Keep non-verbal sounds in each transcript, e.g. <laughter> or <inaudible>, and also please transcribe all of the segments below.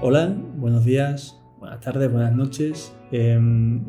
Hola, buenos días, buenas tardes, buenas noches. Em,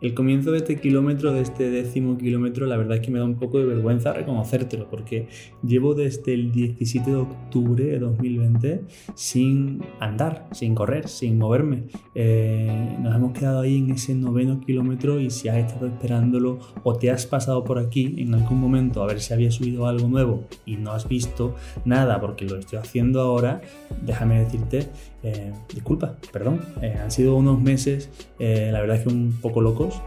el comienzo de este kilómetro, de este décimo kilómetro, la verdad es que me da un poco de vergüenza reconocértelo, porque llevo desde el 17 de octubre de 2020 sin andar, sin correr, sin moverme. Eh, nos hemos quedado ahí en ese noveno kilómetro y si has estado esperándolo o te has pasado por aquí en algún momento a ver si había subido algo nuevo y no has visto nada porque lo estoy haciendo ahora, déjame decirte, eh, disculpa, perdón, eh, han sido unos meses, la verdad es que un poco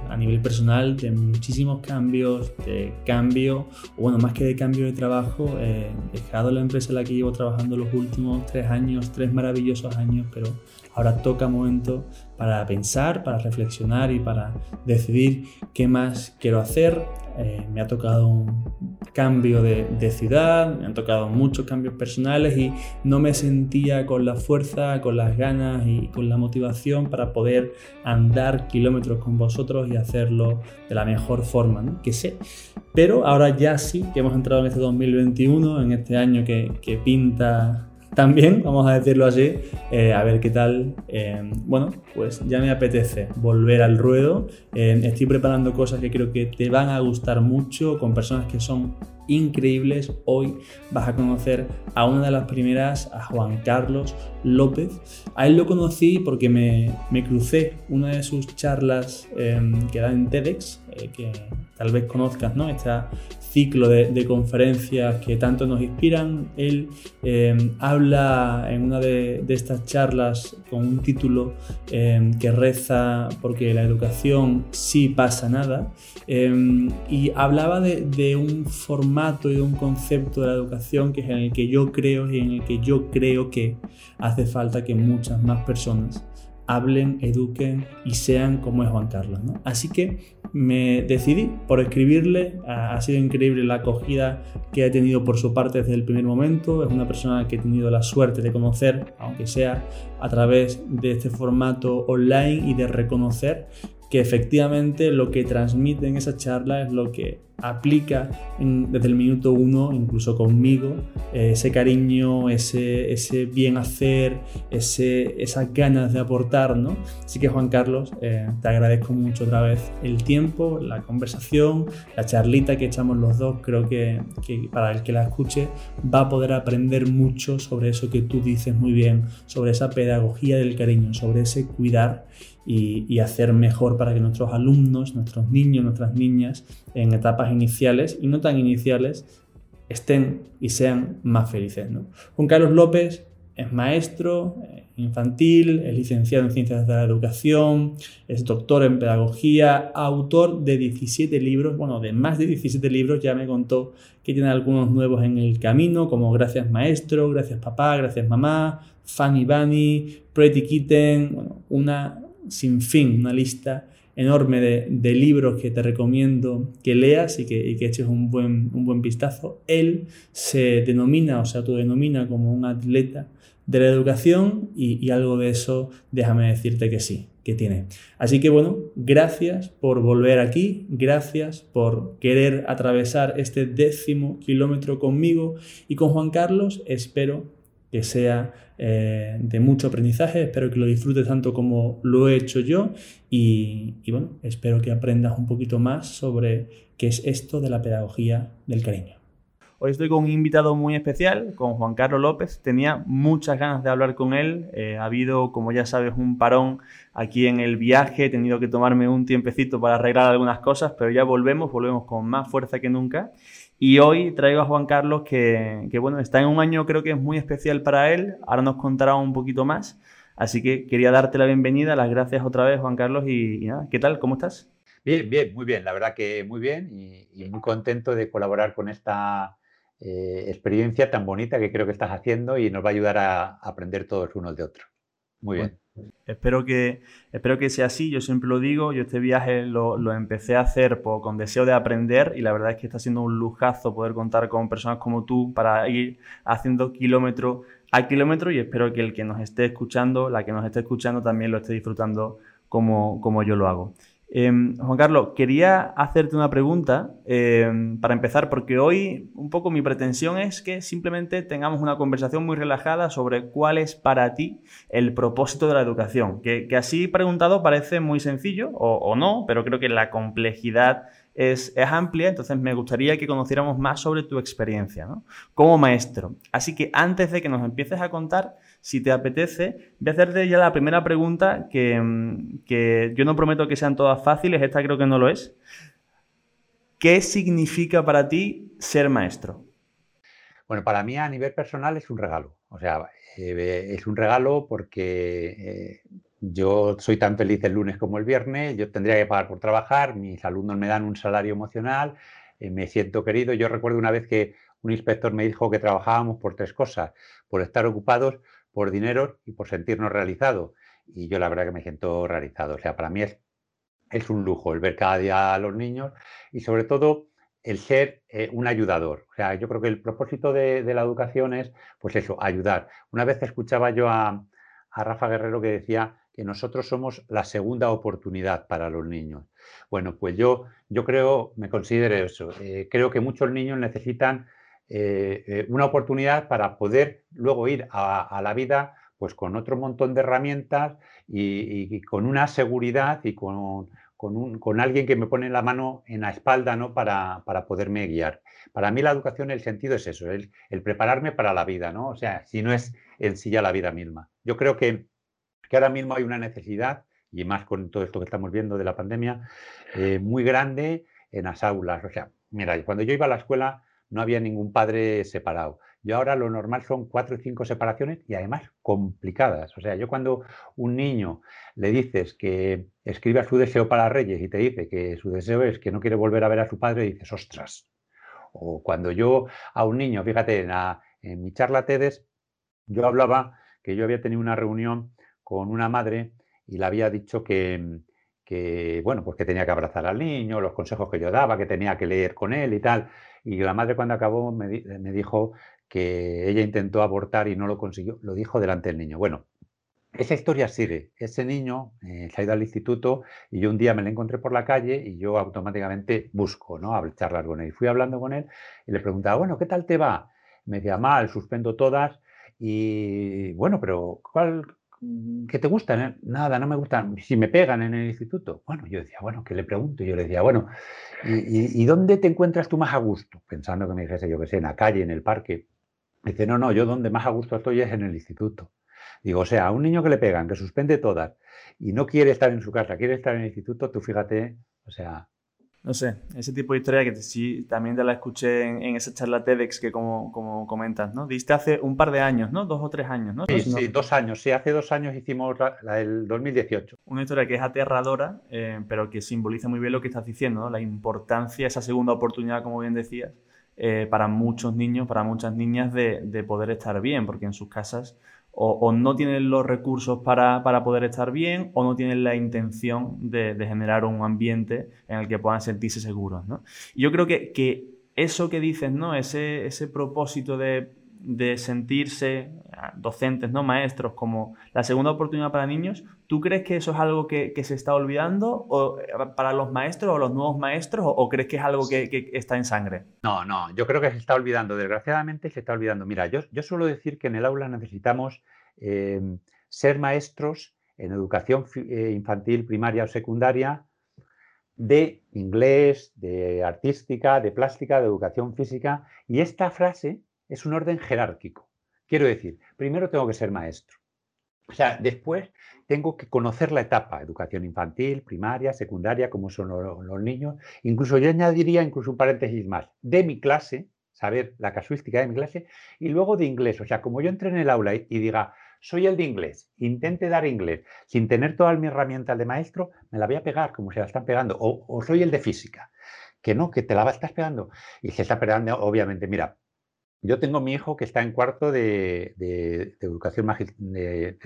a nivel personal de muchísimos cambios, de cambio, o bueno, más que de cambio de trabajo, he dejado la empresa en la que llevo trabajando los últimos tres años, tres maravillosos años, pero ahora toca momento para pensar, para reflexionar y para decidir qué más quiero hacer. Eh, me ha tocado un cambio de, ciudad, me han tocado muchos cambios personales y no me sentía con la fuerza, con las ganas y con la motivación para poder andar kilómetros con vosotros y hacerlo de la mejor forma que sé. Pero ahora ya sí que hemos entrado en este 2021, en este año que pinta también, vamos a decirlo así, eh, a ver qué tal. Eh, bueno, pues ya me apetece volver al ruedo. Eh, estoy preparando cosas que creo que te van a gustar mucho con personas que son increíbles. Hoy vas a conocer a una de las primeras, a Juan Carlos López. A él lo conocí porque me, me crucé una de sus charlas que da en TEDx, que tal vez conozcas, ¿no? Esta ciclo de, conferencias que tanto nos inspiran. Él eh, habla en una de, estas charlas con un título eh, que reza porque la educación sí pasa nada eh, y hablaba de, un formato y de un concepto de la educación que es en el que yo creo y en el que yo creo que hace falta que muchas más personas hablen, eduquen y sean como es Juan Carlos. Así que me decidí por escribirle, ha sido increíble la acogida que ha tenido por su parte desde el primer momento, es una persona que he tenido la suerte de conocer, aunque sea a través de este formato online y de reconocer que efectivamente lo que transmite en esa charla es lo que aplica desde el minuto uno, incluso conmigo, eh, ese cariño, ese, ese bien hacer, ese, esas ganas de aportar, ¿no? Así que Juan Carlos, eh, te agradezco mucho otra vez el tiempo, la conversación, la charlita que echamos los dos, creo que, que para el que la escuche va a poder aprender mucho sobre eso que tú dices muy bien, sobre esa pedagogía del cariño, sobre ese cuidar y, hacer mejor para que nuestros alumnos, nuestros niños, nuestras niñas en etapas iniciales y no tan iniciales estén y sean más felices. ¿no? Juan Carlos López es maestro eh, infantil, es licenciado en Ciencias de la Educación, es doctor en Pedagogía, autor de 17 libros, bueno, de más de 17 libros, ya me contó que tiene algunos nuevos en el camino, como Gracias Maestro, Gracias Papá, Gracias Mamá, Fanny Bunny, Pretty Kitten, bueno, una sin fin, una lista enorme de, libros que te recomiendo que leas y que, eches un buen, un buen vistazo. Él se denomina o se autodenomina como un atleta de la educación y, algo de eso déjame decirte que sí, que tiene. Así que bueno, gracias por volver aquí, gracias por querer atravesar este décimo kilómetro conmigo y con Juan Carlos espero que sea eh, de mucho aprendizaje. Espero que lo disfrutes tanto como lo he hecho yo y, bueno, espero que aprendas un poquito más sobre qué es esto de la pedagogía del cariño. Hoy estoy con un invitado muy especial, con Juan Carlos López. Tenía muchas ganas de hablar con él. Eh, ha habido, como ya sabes, un parón aquí en el viaje. He tenido que tomarme un tiempecito para arreglar algunas cosas, pero ya volvemos, volvemos con más fuerza que nunca. Y hoy traigo a Juan Carlos que, bueno, está en un año creo que es muy especial para él. Ahora nos contará un poquito más. Así que quería darte la bienvenida, las gracias otra vez Juan Carlos y, nada, ¿qué tal? ¿Cómo estás? Bien, bien, muy bien. La verdad que muy bien y, muy contento de colaborar con esta eh, experiencia tan bonita que creo que estás haciendo y nos va a ayudar a, aprender todos unos de otros. Muy bien. Espero que, espero que sea así, yo siempre lo digo, yo este viaje lo, empecé a hacer con deseo de aprender y la verdad es que está siendo un lujazo poder contar con personas como tú para ir haciendo kilómetro a kilómetro y espero que el que nos esté escuchando, la que nos esté escuchando también lo esté disfrutando como, como yo lo hago. Em, Juan Carlos, quería hacerte una pregunta em, para empezar, porque hoy un poco mi pretensión es que simplemente tengamos una conversación muy relajada sobre cuál es para ti el propósito de la educación. Que, así preguntado parece muy sencillo o, no, pero creo que la complejidad es, amplia, entonces me gustaría que conociéramos más sobre tu experiencia como maestro. Así que antes de que nos empieces a contar, si te apetece, voy a hacerte ya la primera pregunta mm, que, yo no prometo que sean todas fáciles, esta creo que no lo es. ¿Qué significa para ti ser maestro? Bueno, para mí a nivel personal es un regalo. O sea, eh, es un regalo porque eh, yo soy tan feliz el lunes como el viernes, yo tendría que pagar por trabajar, mis alumnos me dan un salario emocional, eh, me siento querido. Yo recuerdo una vez que un inspector me dijo que trabajábamos por tres cosas, por estar ocupados, por dinero y por sentirnos realizados. Y yo la verdad que me siento realizado. O sea, para mí es, es un lujo el ver cada día a los niños y sobre todo el ser eh, un ayudador. O sea, yo creo que el propósito de, la educación es, pues eso, ayudar. Una vez escuchaba yo a, Rafa Guerrero que decía que nosotros somos la segunda oportunidad para los niños. Bueno, pues yo, yo creo, me considero eso. Eh, creo que muchos niños necesitan eh, eh, una oportunidad para poder luego ir a, la vida pues con otro montón de herramientas y, con una seguridad y con, con, alguien que me pone la mano en la espalda ¿no? para, para, poderme guiar. Para mí la educación, el sentido es eso, el, prepararme para la vida, ¿no? O sea, si no es en sí ya la vida misma. Yo creo que, que ahora mismo hay una necesidad, y más con todo esto que estamos viendo de la pandemia, eh, muy grande en las aulas. O sea, mira, cuando yo iba a la escuela, no había ningún padre separado. Yo ahora lo normal son cuatro o cinco separaciones y además complicadas. O sea, yo cuando un niño le dices que escriba su deseo para Reyes y te dice que su deseo es que no quiere volver a ver a su padre, dices, ostras. O cuando yo a un niño, fíjate, en, en mi charla TEDx, yo hablaba que yo había tenido una reunión con una madre y le había dicho que, que, bueno, pues que tenía que abrazar al niño, los consejos que yo daba, que tenía que leer con él y tal. Y la madre cuando acabó me, dijo que ella intentó abortar y no lo consiguió, lo dijo delante del niño. Bueno, esa historia sigue. Ese niño eh, se ha ido al instituto y yo un día me lo encontré por la calle y yo automáticamente busco, ¿no? A charlar con él. Y fui hablando con él y le preguntaba, bueno, ¿qué tal te va? Me decía, mal, suspendo todas. Y bueno, pero ¿cuál, ¿qué te gustan? Nada, no me gustan. Si me pegan en el instituto. Bueno, yo decía, bueno, ¿qué le pregunto? Yo le decía, bueno, ¿y, dónde te encuentras tú más a gusto? Pensando que me dijese, yo que sé, en la calle, en el parque. dice, no, no, yo donde más a gusto estoy es en el instituto. Digo, o sea, a un niño que le pegan, que suspende todas y no quiere estar en su casa, quiere estar en el instituto, tú fíjate, o sea, no sé, ese tipo de historia que sí también te la escuché en, esa charla TEDx que como, como, comentas, ¿no? Diste hace un par de años, ¿no? Dos o tres años, ¿no? Sí, sí, dos años. Sí, hace dos años hicimos la, del 2018. Una historia que es aterradora, eh, pero que simboliza muy bien lo que estás diciendo, ¿no? La importancia, esa segunda oportunidad, como bien decías, eh, para muchos niños, para muchas niñas de, de poder estar bien, porque en sus casas o, no tienen los recursos para, poder estar bien o no tienen la intención de, generar un ambiente en el que puedan sentirse seguros. ¿no? Yo creo que, que, eso que dices, ¿no? ese, ese propósito de, sentirse ah, docentes, ¿no? maestros, como la segunda oportunidad para niños, ¿tú crees que eso es algo que, se está olvidando o, eh, para los maestros o los nuevos maestros o, crees que es algo que, está en sangre? No, no, yo creo que se está olvidando, desgraciadamente se está olvidando. Mira, yo, yo suelo decir que en el aula necesitamos em, ser maestros en educación eh, infantil, primaria o secundaria de inglés, de artística, de plástica, de educación física. Y esta frase es un orden jerárquico. Quiero decir, primero tengo que ser maestro. O sea, después tengo que conocer la etapa, educación infantil, primaria, secundaria, cómo son los, niños. Incluso yo añadiría incluso un paréntesis más, de mi clase, saber la casuística de mi clase, y luego de inglés. O sea, como yo entre en el aula y, diga, soy el de inglés, intente dar inglés, sin tener todas mis herramientas de maestro, me la voy a pegar como se la están pegando. O, soy el de física, que no, que te la estás pegando. Y se está pegando, obviamente, mira, yo tengo mi hijo que está en cuarto de, educación, de,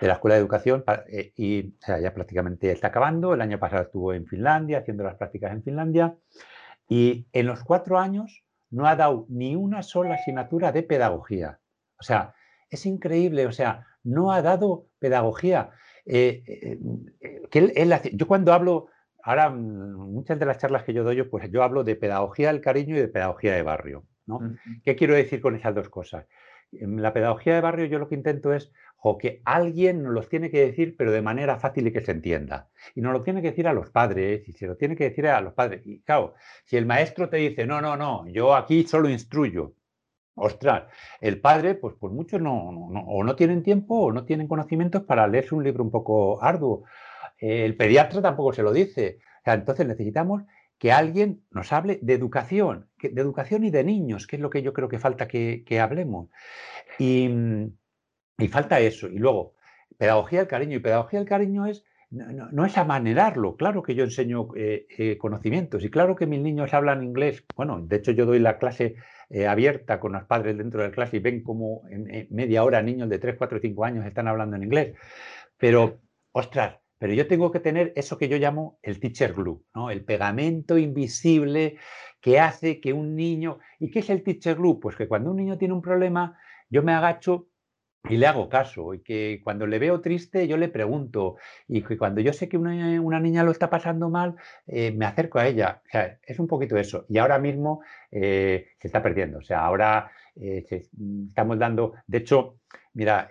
la Escuela de Educación, eh, y ya prácticamente está acabando. El año pasado estuvo en Finlandia, haciendo las prácticas en Finlandia, y en los cuatro años no ha dado ni una sola asignatura de pedagogía. O sea, es increíble, o sea, no ha dado pedagogía. Eh, eh, yo cuando hablo, ahora mm, muchas de las charlas que yo doy, pues yo hablo de pedagogía del cariño y de pedagogía de barrio. ¿No? ¿Qué quiero decir con esas dos cosas? En la pedagogía de barrio yo lo que intento es que alguien nos los tiene que decir, pero de manera fácil y que se entienda. Y nos lo tiene que decir a los padres, y se lo tiene que decir a los padres. Y claro, si el maestro te dice, no, no, no, yo aquí solo instruyo, ostras, el padre, pues, pues muchos no, o no tienen tiempo o no tienen conocimientos para leerse un libro un poco arduo. El pediatra tampoco se lo dice. entonces necesitamos que alguien nos hable de educación, de educación y de niños, que es lo que yo creo que falta que, hablemos. Y, y falta eso. Y luego, pedagogía del cariño. Y pedagogía del cariño es no, es amanerarlo. Claro que yo enseño eh, eh, conocimientos y claro que mis niños hablan inglés. Bueno, de hecho yo doy la clase eh, abierta con los padres dentro de la clase y ven como en, media hora niños de 3, 4, 5 años están hablando en inglés. Pero, ostras, pero yo tengo que tener eso que yo llamo el teacher glue, ¿no? El pegamento invisible que hace que un niño... ¿Y qué es el teacher glue? Pues que cuando un niño tiene un problema, yo me agacho y le hago caso, y que cuando le veo triste yo le pregunto, y que cuando yo sé que una, niña lo está pasando mal, eh, me acerco a ella. O sea, es un poquito eso. Y ahora mismo eh, se está perdiendo. O sea, ahora eh, estamos dando, de hecho, mira,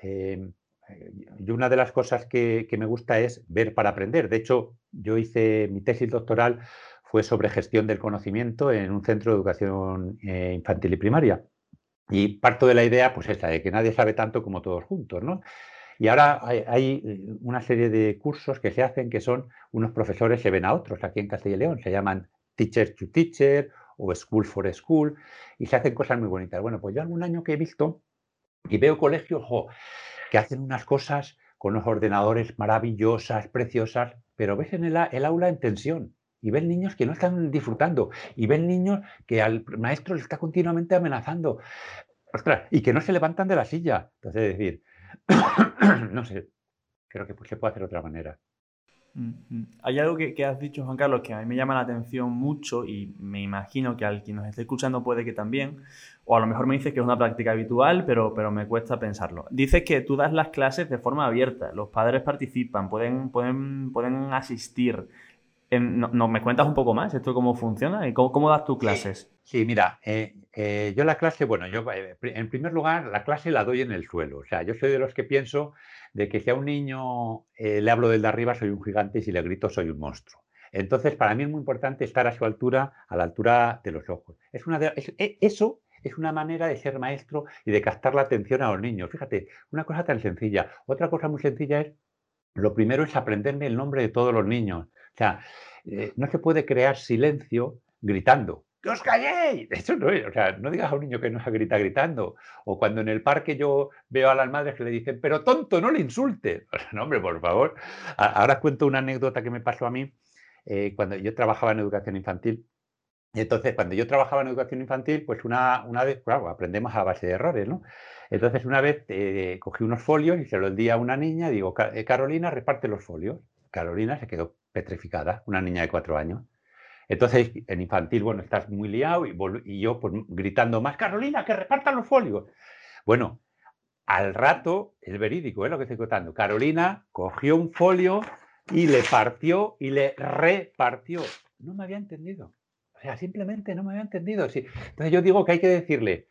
yo una de las cosas que, que me gusta es ver para aprender. De hecho, yo hice mi tesis doctoral fue sobre gestión del conocimiento en un centro de educación infantil y primaria. Y parto de la idea, pues esta, de que nadie sabe tanto como todos juntos, ¿no? Y ahora hay, eh, una serie de cursos que se hacen que son unos profesores se ven a otros aquí en Castilla y León, se llaman Teacher to Teacher o School for School y se hacen cosas muy bonitas. Bueno, pues yo algún año que he visto y veo colegios que hacen unas cosas con unos ordenadores maravillosas, preciosas, pero ves en el, aula en tensión y ven niños que no están disfrutando y ven niños que al maestro le está continuamente amenazando y que no se levantan de la silla. Entonces, es decir, <coughs> no sé, creo que se puede hacer de otra manera. Hay algo que, has dicho, Juan Carlos, que a mí me llama la atención mucho y me imagino que al quien nos esté escuchando puede que también, o a lo mejor me dices que es una práctica habitual, pero, pero me cuesta pensarlo. Dices que tú das las clases de forma abierta, los padres participan, pueden, pueden, pueden asistir. ¿No, me cuentas un poco más esto cómo funciona y cómo, das tus clases? Sí, mira, eh, eh, yo la clase, bueno, yo eh, en primer lugar la clase la doy en el suelo. O sea, yo soy de los que pienso de que si a un niño le hablo del de arriba soy un gigante y si le grito soy un monstruo. Entonces, para mí es muy importante estar a su altura, a la altura de los ojos. Es una e, eso es una manera de ser maestro y de captar la atención a los niños. Fíjate, una cosa tan sencilla. Otra cosa muy sencilla es, lo primero es aprenderme el nombre de todos los niños. O sea, eh, no se puede crear silencio gritando. ¡Que os calléis! <laughs> Eso no es, o sea, no digas a un niño que no se grita gritando. O cuando en el parque yo veo a las madres que le dicen, pero tonto, no le insulte. <laughs> no, hombre, por favor. Ahora cuento una anécdota que me pasó a mí eh, cuando yo trabajaba en educación infantil. Y entonces, cuando yo trabajaba en educación infantil, pues una, una vez, claro, aprendemos a base de errores, ¿no? Entonces, una vez eh, cogí unos folios y se los di a una niña digo, Carolina, reparte los folios. Carolina se quedó petrificada, una niña de cuatro años. Entonces, en infantil, bueno, estás muy liado y, yo pues, gritando más, Carolina, que repartan los folios. Bueno, al rato, es verídico, ¿eh? lo que estoy contando. Carolina cogió un folio y le partió y le repartió. No me había entendido. O sea, simplemente no me había entendido. Entonces yo digo que hay que decirle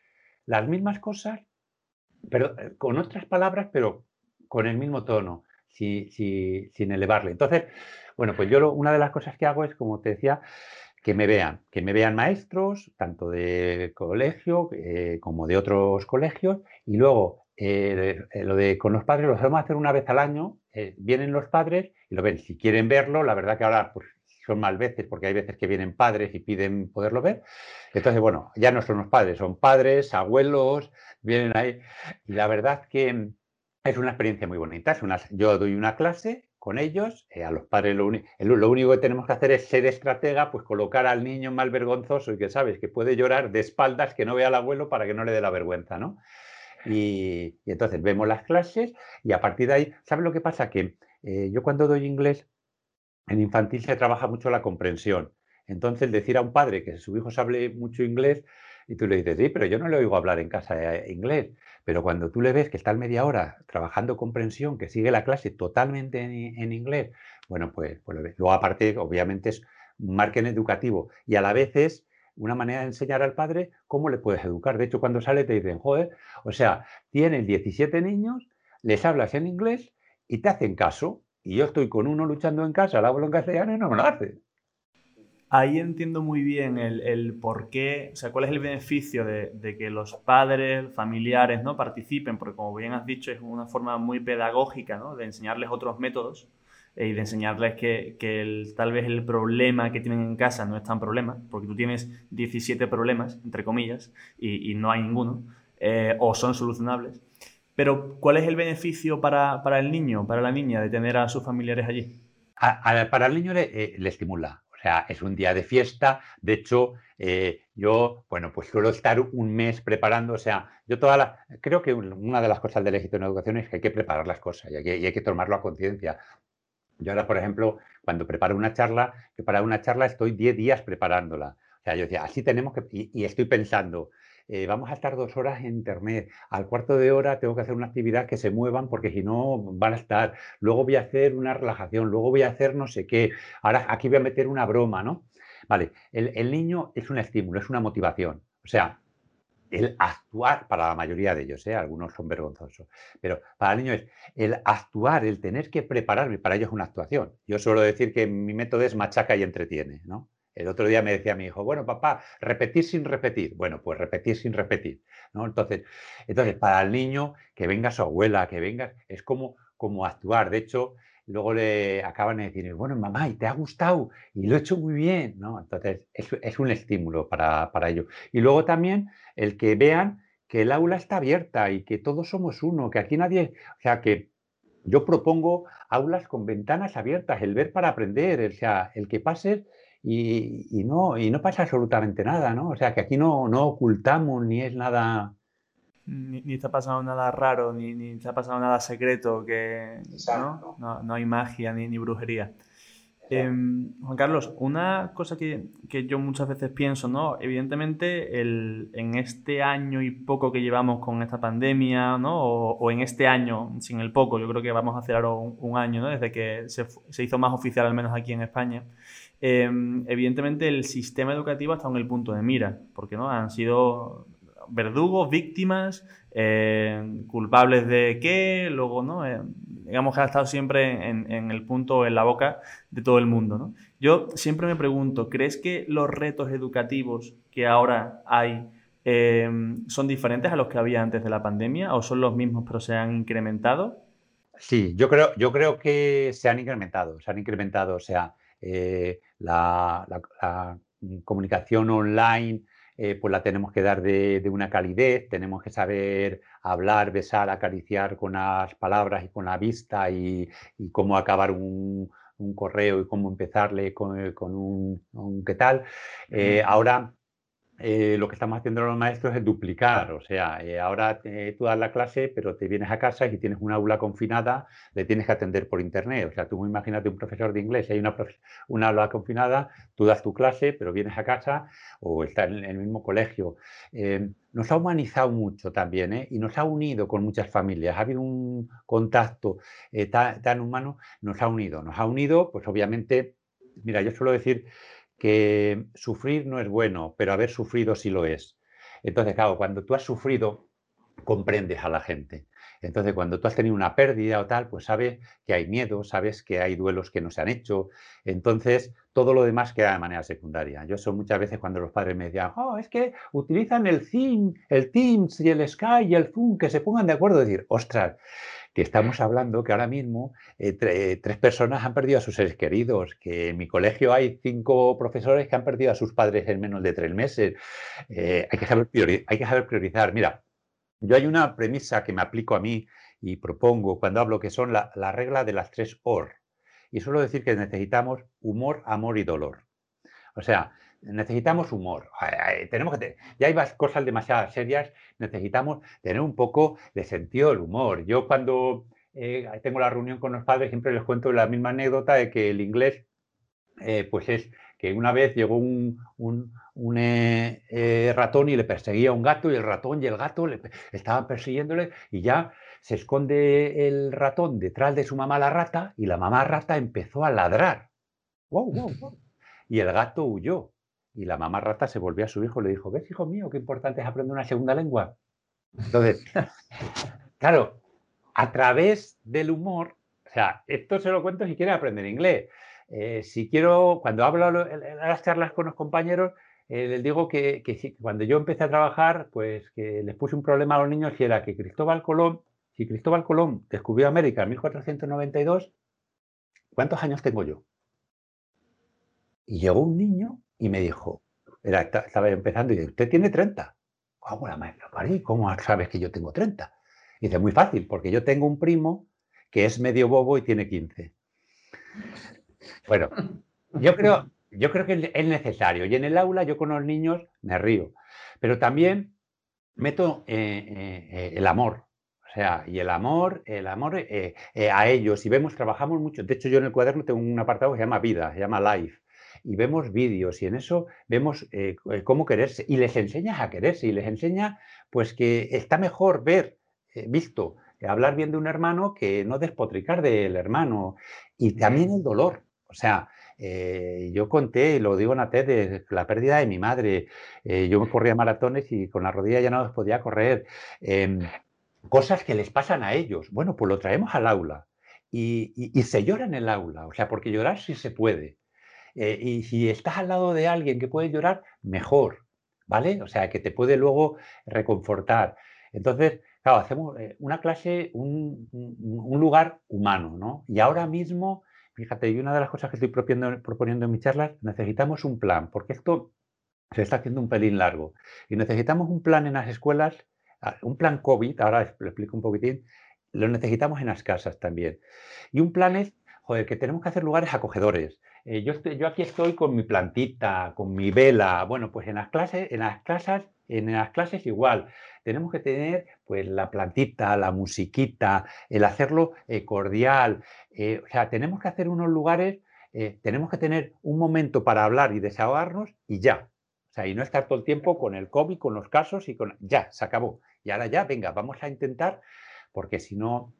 las mismas cosas, pero eh, con otras palabras, pero con el mismo tono sin elevarle. Entonces, bueno, pues yo una de las cosas que hago es, como te decía, que me vean, que me vean maestros, tanto de colegio eh, como de otros colegios, y luego eh, eh, lo de con los padres lo hacemos hacer una vez al año, vienen los padres y lo ven. Si quieren verlo, la verdad que ahora pues, son mal veces, porque hay veces que vienen padres y piden poderlo ver. Entonces, bueno, ya no son los padres, son padres, abuelos, vienen ahí. Y la verdad que es una experiencia muy bonita. Es una, yo doy una clase con ellos, eh, a los padres lo, único que tenemos que hacer es ser estratega, pues colocar al niño mal vergonzoso y que sabes que puede llorar de espaldas, que no vea al abuelo para que no le dé la vergüenza, ¿no? Y, entonces vemos las clases y a partir de ahí, ¿sabes lo que pasa? Que eh, yo cuando doy inglés, en infantil se trabaja mucho la comprensión. Entonces, decir a un padre que su hijo sabe mucho inglés, Y tú le dices, sí, pero yo no le oigo hablar en casa eh, inglés. Pero cuando tú le ves que está media hora trabajando comprensión, que sigue la clase totalmente en, inglés, bueno, pues, pues luego aparte, obviamente, es un margen educativo y a la vez es una manera de enseñar al padre cómo le puedes educar. De hecho, cuando sale te dicen, joder, o sea, tienes 17 niños, les hablas en inglés y te hacen caso. Y yo estoy con uno luchando en casa, le hablo en castellano y no me lo hace. Ahí entiendo muy bien el, por qué, o sea, cuál es el beneficio de, que los padres, familiares, ¿no? participen, porque como bien has dicho, es una forma muy pedagógica, ¿no? De enseñarles otros métodos eh, y de enseñarles que, tal vez el problema que tienen en casa no es tan problema, porque tú tienes 17 problemas, entre comillas, y, no hay ninguno, eh, o son solucionables. Pero, ¿cuál es el beneficio para, el niño, para la niña, de tener a sus familiares allí? para el niño le, eh, le estimula, o sea, es un día de fiesta. De hecho, eh, yo, bueno, pues suelo estar un mes preparando. O sea, yo toda la. Creo que una de las cosas del éxito en educación es que hay que preparar las cosas y hay que, tomarlo a conciencia. Yo ahora, por ejemplo, cuando preparo una charla, que para una charla estoy 10 días preparándola. O sea, yo decía, así tenemos que. y estoy pensando, eh, vamos a estar dos horas en internet, al cuarto de hora tengo que hacer una actividad que se muevan porque si no van a estar, luego voy a hacer una relajación, luego voy a hacer no sé qué, ahora aquí voy a meter una broma, ¿no? Vale, el, niño es un estímulo, es una motivación, o sea, el actuar, para la mayoría de ellos, ¿eh? algunos son vergonzosos, pero para el niño es el actuar, el tener que prepararme, para ellos es una actuación. Yo suelo decir que mi método es machaca y entretiene, ¿no? El otro día me decía mi hijo, bueno, papá, repetir sin repetir. Bueno, pues repetir sin repetir. ¿no? Entonces, entonces, para el niño, que venga su abuela, que venga, es como, como actuar. De hecho, luego le acaban de decir, bueno, mamá, ¿y te ha gustado? Y lo he hecho muy bien. ¿no? Entonces, es, es un estímulo para, para ello. Y luego también el que vean que el aula está abierta y que todos somos uno, que aquí nadie, o sea, que yo propongo aulas con ventanas abiertas, el ver para aprender, o sea, el que pases y, no, y no pasa absolutamente nada, ¿no? O sea, que aquí no, no ocultamos ni es nada... Ni, está pasando nada raro, ni, ni está pasando nada secreto, que ¿no? ¿no? No, hay magia ni, ni brujería. Em, Juan Carlos, una cosa que, que, yo muchas veces pienso, ¿no? Evidentemente, el, en este año y poco que llevamos con esta pandemia, ¿no? O, o, en este año, sin el poco, yo creo que vamos a hacer ahora un, un año, ¿no? Desde que se, se, hizo más oficial, al menos aquí en España. Em, evidentemente el sistema educativo estado en el punto de mira, porque ¿no? han sido verdugos, víctimas, eh, culpables de qué, luego, ¿no? Eh, digamos que ha estado siempre en, el punto, en la boca de todo el mundo, Yo siempre me pregunto, ¿crees que los retos educativos que ahora hay em, son diferentes a los que había antes de la pandemia o son los mismos pero se han incrementado? Sí, yo creo, yo creo que se han incrementado, se han incrementado, o sea, eh, la, comunicación online eh, pues la tenemos que dar de, una calidez, tenemos que saber hablar, besar, acariciar con las palabras y con la vista y, cómo acabar un, correo y cómo empezarle con, un, qué tal. Eh, ahora eh, lo que estamos haciendo los maestros es duplicar, o sea, eh, ahora eh, tú das la clase, pero te vienes a casa y tienes una aula confinada, le tienes que atender por internet. O sea, tú imagínate un profesor de inglés, hay una, una aula confinada, tú das tu clase, pero vienes a casa o está en, el mismo colegio. nos ha humanizado mucho también y nos ha unido con muchas familias. Ha habido un contacto tan humano, nos ha unido. Nos ha unido, pues obviamente, mira, yo suelo decir que sufrir no es bueno, pero haber sufrido sí lo es. Entonces, claro, cuando tú has sufrido, comprendes a la gente. Entonces, cuando tú has tenido una pérdida o tal, pues sabes que hay miedo, sabes que hay duelos que no se han hecho. Entonces, todo lo demás queda de manera secundaria. Yo soy muchas veces cuando los padres me decían, oh, es que utilizan el, Team, el Teams y el Sky y el Zoom, que se pongan de acuerdo. Decir, ostras, que estamos hablando que ahora mismo eh, tres personas han perdido a sus seres queridos, que en mi colegio hay cinco profesores que han perdido a sus padres en menos de tres meses. Eh, hay, que saber hay que saber priorizar. Mira, yo hay una premisa que me aplico a mí y propongo cuando hablo que son la, la regla de las tres OR. Y suelo decir que necesitamos humor, amor y dolor. O sea, necesitamos humor. Tenemos que ya hay cosas demasiado serias, necesitamos tener un poco de sentido del humor. Yo cuando eh, tengo la reunión con los padres siempre les cuento la misma anécdota de que el inglés, eh, pues es que una vez llegó un, un eh, eh, ratón y le perseguía un gato y el ratón y el gato le, estaban persiguiéndole y ya se esconde el ratón detrás de su mamá la rata y la mamá rata empezó a ladrar. <laughs> Y el gato huyó. Y la mamá rata se volvió a su hijo y le dijo, ¿ves, hijo mío, qué importante es aprender una segunda lengua? Entonces, <laughs> claro, a través del humor, o sea, esto se lo cuento si quieren aprender inglés. Eh, si quiero, cuando hablo en las charlas con los compañeros, eh, les digo que, cuando yo empecé a trabajar, pues que les puse un problema a los niños y era que Cristóbal Colón, si Cristóbal Colón descubrió América en 1492, ¿cuántos años tengo yo? Y llegó un niño y me dijo, era, estaba empezando y dice, usted tiene 30. ¿Cómo la maestra ¿Cómo sabes que yo tengo 30? Y dice, muy fácil, porque yo tengo un primo que es medio bobo y tiene 15. Bueno, yo creo, yo creo que es necesario. Y en el aula yo con los niños me río. Pero también meto eh, eh, el amor. O sea, y el amor, el amor eh, a ellos. Y vemos, trabajamos mucho. De hecho, yo en el cuaderno tengo un apartado que se llama Vida, se llama Life. Y vemos vídeos y en eso vemos cómo quererse. Y les enseñas a quererse y les enseña pues que está mejor ver, visto, hablar bien de un hermano que no despotricar del hermano. Y también el dolor. O sea, eh, yo conté, lo digo en la TED, la pérdida de mi madre. Eh, yo me corría maratones y con la rodilla ya no los podía correr. Em, cosas que les pasan a ellos. Bueno, pues lo traemos al aula. Y, se llora en el aula. O sea, porque llorar sí se puede. Eh, y si estás al lado de alguien que puede llorar, mejor. ¿Vale? O sea, que te puede luego reconfortar. Entonces, claro, hacemos una clase, un, lugar humano, ¿no? Y ahora mismo Fíjate, y una de las cosas que estoy proponiendo, en mis charlas, necesitamos un plan, porque esto se está haciendo un pelín largo. Y necesitamos un plan en las escuelas, ah, un plan COVID, ahora lo explico un poquitín, lo necesitamos en las casas también. Y un plan es, joder, que tenemos que hacer lugares acogedores. Eh, yo, yo aquí estoy con mi plantita, con mi vela. Bueno, pues en las clases, en las clases, en las clases igual tenemos que tener pues la plantita, la musiquita, el hacerlo eh, cordial. Eh, o sea, tenemos que hacer unos lugares, tenemos que tener un momento para hablar y desahogarnos y ya. O sea, y no estar todo el tiempo con el COVID, con los casos y con... Ya, se acabó. Y ahora ya, venga, vamos a intentar, porque si no...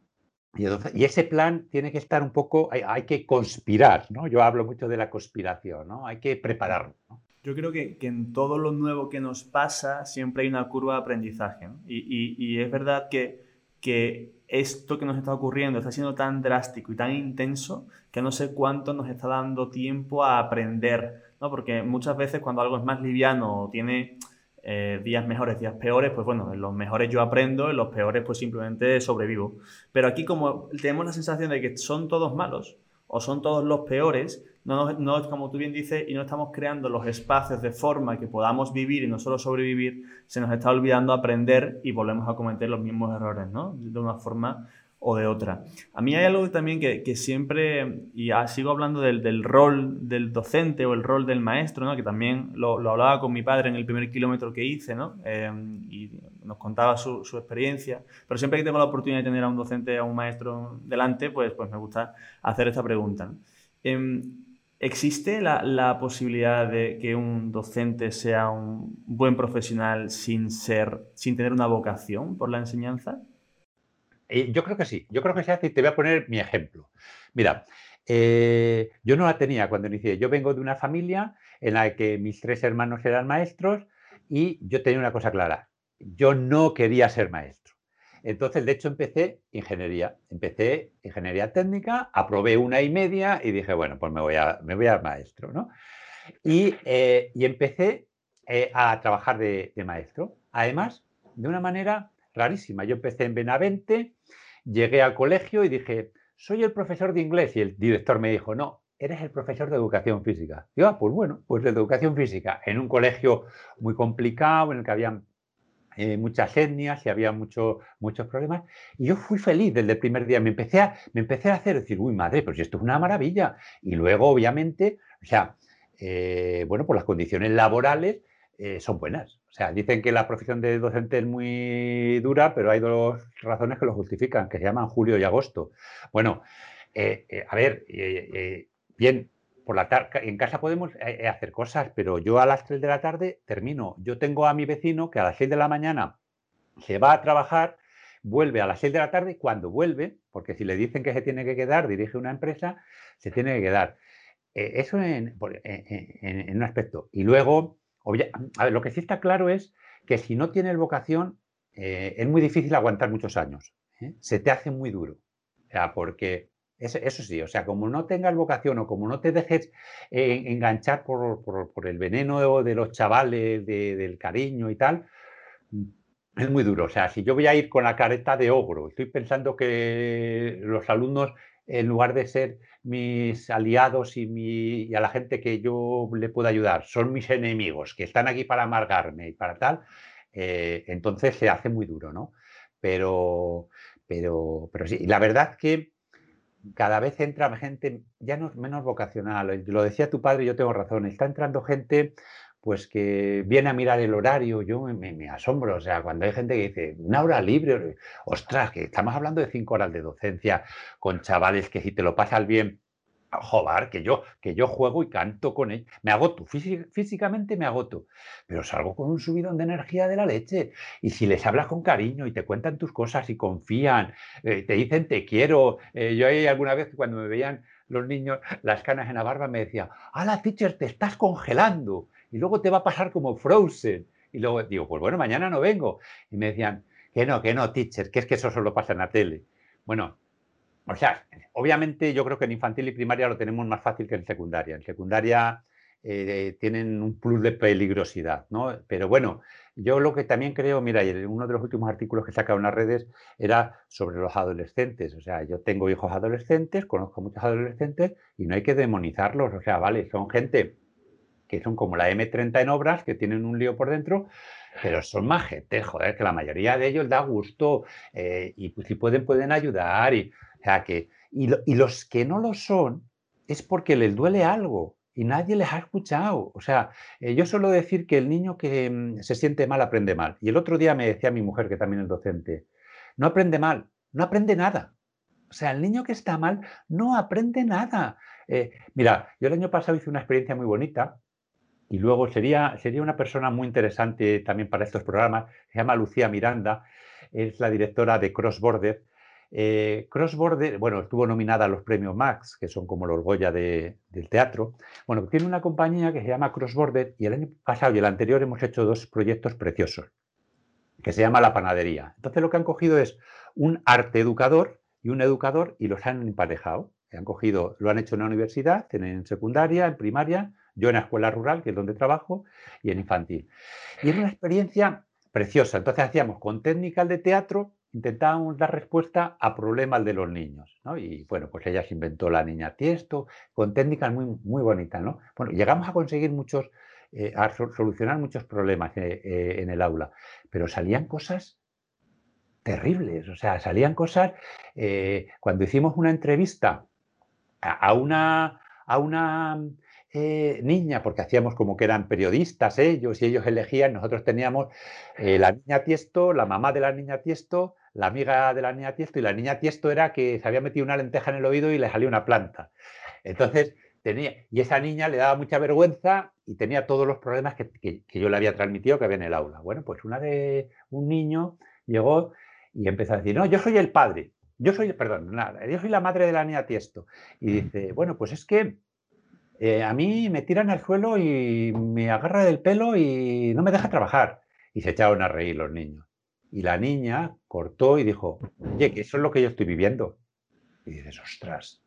Y, ese plan tiene que estar un poco, hay, que conspirar, ¿no? Yo hablo mucho de la conspiración, ¿no? Hay que prepararlo. ¿no? Yo creo que, en todo lo nuevo que nos pasa siempre hay una curva de aprendizaje. Y, es verdad que, que esto que nos está ocurriendo está siendo tan drástico y tan intenso que no sé cuánto nos está dando tiempo a aprender. ¿no? Porque muchas veces cuando algo es más liviano o tiene eh, días mejores, días peores, pues bueno, en los mejores yo aprendo, en los peores pues simplemente sobrevivo. Pero aquí como tenemos la sensación de que son todos malos o son todos los peores, no, no, como tú bien dices, y no estamos creando los espacios de forma que podamos vivir y no solo sobrevivir, se nos está olvidando aprender y volvemos a cometer los mismos errores, ¿no? De una forma o de otra. A mí hay algo también que, que siempre, y sigo hablando del, del, rol del docente o el rol del maestro, ¿no? que también lo, lo, hablaba con mi padre en el primer kilómetro que hice, ¿no? Em, y nos contaba su, su, experiencia, pero siempre que tengo la oportunidad de tener a un docente, a un maestro delante, pues, pues me gusta hacer esta pregunta. ¿no? Em, ¿Existe la, posibilidad de que un docente sea un buen profesional sin ser, sin tener una vocación por la enseñanza? Eh, yo creo que sí, yo creo que se hace y te voy a poner mi ejemplo. Mira, eh, yo no la tenía cuando inicié. Yo vengo de una familia en la que mis tres hermanos eran maestros y yo tenía una cosa clara. Yo no quería ser maestro. Entonces, de hecho, empecé ingeniería. Empecé ingeniería técnica, aprobé una y media y dije, bueno, pues me voy a, me voy a maestro, ¿no? Y, eh, empecé eh, a trabajar de, maestro. Además, de una manera rarísima. Yo empecé en Benavente, llegué al colegio y dije, soy el profesor de inglés. Y el director me dijo, no, eres el profesor de educación física. Digo, ah, pues bueno, pues de educación física, en un colegio muy complicado, en el que habían eh, muchas etnias y había mucho, muchos problemas. Y yo fui feliz desde el primer día. Me empecé a, me empecé a hacer decir, uy, madre, pues esto es una maravilla. Y luego, obviamente, o sea, eh, bueno, pues las condiciones laborales eh, son buenas. O sea, dicen que la profesión de docente es muy dura, pero hay dos razones que lo justifican, que se llaman julio y agosto. Bueno, a ver, bien, por la tarde, en casa podemos eh, eh, hacer cosas, pero yo a las 3 de la tarde termino. Yo tengo a mi vecino que a las 6 de la mañana se va a trabajar, vuelve a las 6 de la tarde, cuando vuelve, porque si le dicen que se tiene que quedar, dirige una empresa, se tiene que quedar. Eh, eso en, un aspecto. Y luego, lo que sí está claro es que si no tienes vocación, es muy difícil aguantar muchos años. Se te hace muy duro. O sea, porque eso, sí, o sea, como no tengas vocación o como no te dejes eh, enganchar por, el veneno de los chavales, del cariño y tal, es muy duro. O sea, si yo voy a ir con la careta de ogro, estoy pensando que los alumnos, en lugar de ser mis aliados y, mi, a la gente que yo le puedo ayudar, son mis enemigos, que están aquí para amargarme y para tal, eh, entonces se hace muy duro, ¿no? Pero, pero, pero sí, la verdad que cada vez entra gente ya no, menos vocacional. Lo decía tu padre yo tengo razón. Está entrando gente pues que viene a mirar el horario, yo me, asombro, o sea, cuando hay gente que dice, una hora libre, ostras, que estamos hablando de cinco horas de docencia con chavales que si te lo pasas bien, joder, que yo, que yo juego y canto con él, me agoto, físicamente me agoto, pero salgo con un subidón de energía de la leche. Y si les hablas con cariño y te cuentan tus cosas y confían, eh, te dicen te quiero. Eh, yo hay alguna vez cuando me veían los niños las canas en la barba me decía, ¡Hala, teacher, te estás congelando! Y luego te va a pasar como Frozen. Y luego digo, pues bueno, mañana no vengo. Y me decían, que no, que no, teacher, que es que eso solo pasa en la tele. Bueno, o sea, obviamente yo creo que en infantil y primaria lo tenemos más fácil que en secundaria. En secundaria eh, tienen un plus de peligrosidad, ¿no? Pero bueno, yo lo que también creo, mira, uno de los últimos artículos que he sacado en las redes era sobre los adolescentes. O sea, yo tengo hijos adolescentes, conozco muchos adolescentes y no hay que demonizarlos. O sea, vale, son gente que son como la M30 en obras, que tienen un lío por dentro, pero son majetes, joder, que la mayoría de ellos da gusto eh, y pues, si pueden, pueden ayudar. Y, o sea que, y, los que no lo son es porque les duele algo y nadie les ha escuchado. O sea, eh, yo suelo decir que el niño que mm, se siente mal aprende mal. Y el otro día me decía mi mujer, que también es docente, no aprende mal, no aprende nada. O sea, el niño que está mal no aprende nada. Eh, mira, yo el año pasado hice una experiencia muy bonita y luego sería, sería una persona muy interesante también para estos programas. Se llama Lucía Miranda, es la directora de Cross Border eh, Crossborder, bueno, estuvo nominada a los premios Max, que son como los Goya del teatro. Bueno, tiene una compañía que se llama Crossborder y el año pasado y el anterior hemos hecho dos proyectos preciosos, que se llama La Panadería. Entonces lo que han cogido es un arte educador y un educador y los han emparejado. Han cogido, lo han hecho en la universidad, en secundaria, en primaria, yo en la escuela rural, que es donde trabajo, y en infantil. Y es una experiencia preciosa. Entonces hacíamos con técnicas de teatro intentábamos dar respuesta a problemas de los niños. Y bueno, pues ella se inventó la niña tiesto, con técnicas muy, muy bonitas. ¿no? Bueno, llegamos a conseguir muchos, eh, a solucionar muchos problemas eh, eh, en el aula, pero salían cosas terribles, o sea, salían cosas, cuando hicimos una entrevista a, una, a una niña, porque hacíamos como que eran periodistas ellos y ellos elegían, nosotros teníamos la niña Tiesto, la mamá de la niña Tiesto, la amiga de la niña Tiesto y la niña Tiesto era que se había metido una lenteja en el oído y le salió una planta. Entonces, tenía, y esa niña le daba mucha vergüenza y tenía todos los problemas que, yo le había transmitido que había en el aula. Bueno, pues una de un niño llegó y empezó a decir, no, yo soy el padre, yo soy, perdón, yo soy la madre de la niña Tiesto. Y dice, bueno, pues es que eh, a mí me tiran al suelo y me agarra del pelo y no me deja trabajar. Y se echaron a reír los niños. Y la niña cortó y dijo, oye, que eso es lo que yo estoy viviendo. Y dices, ostras.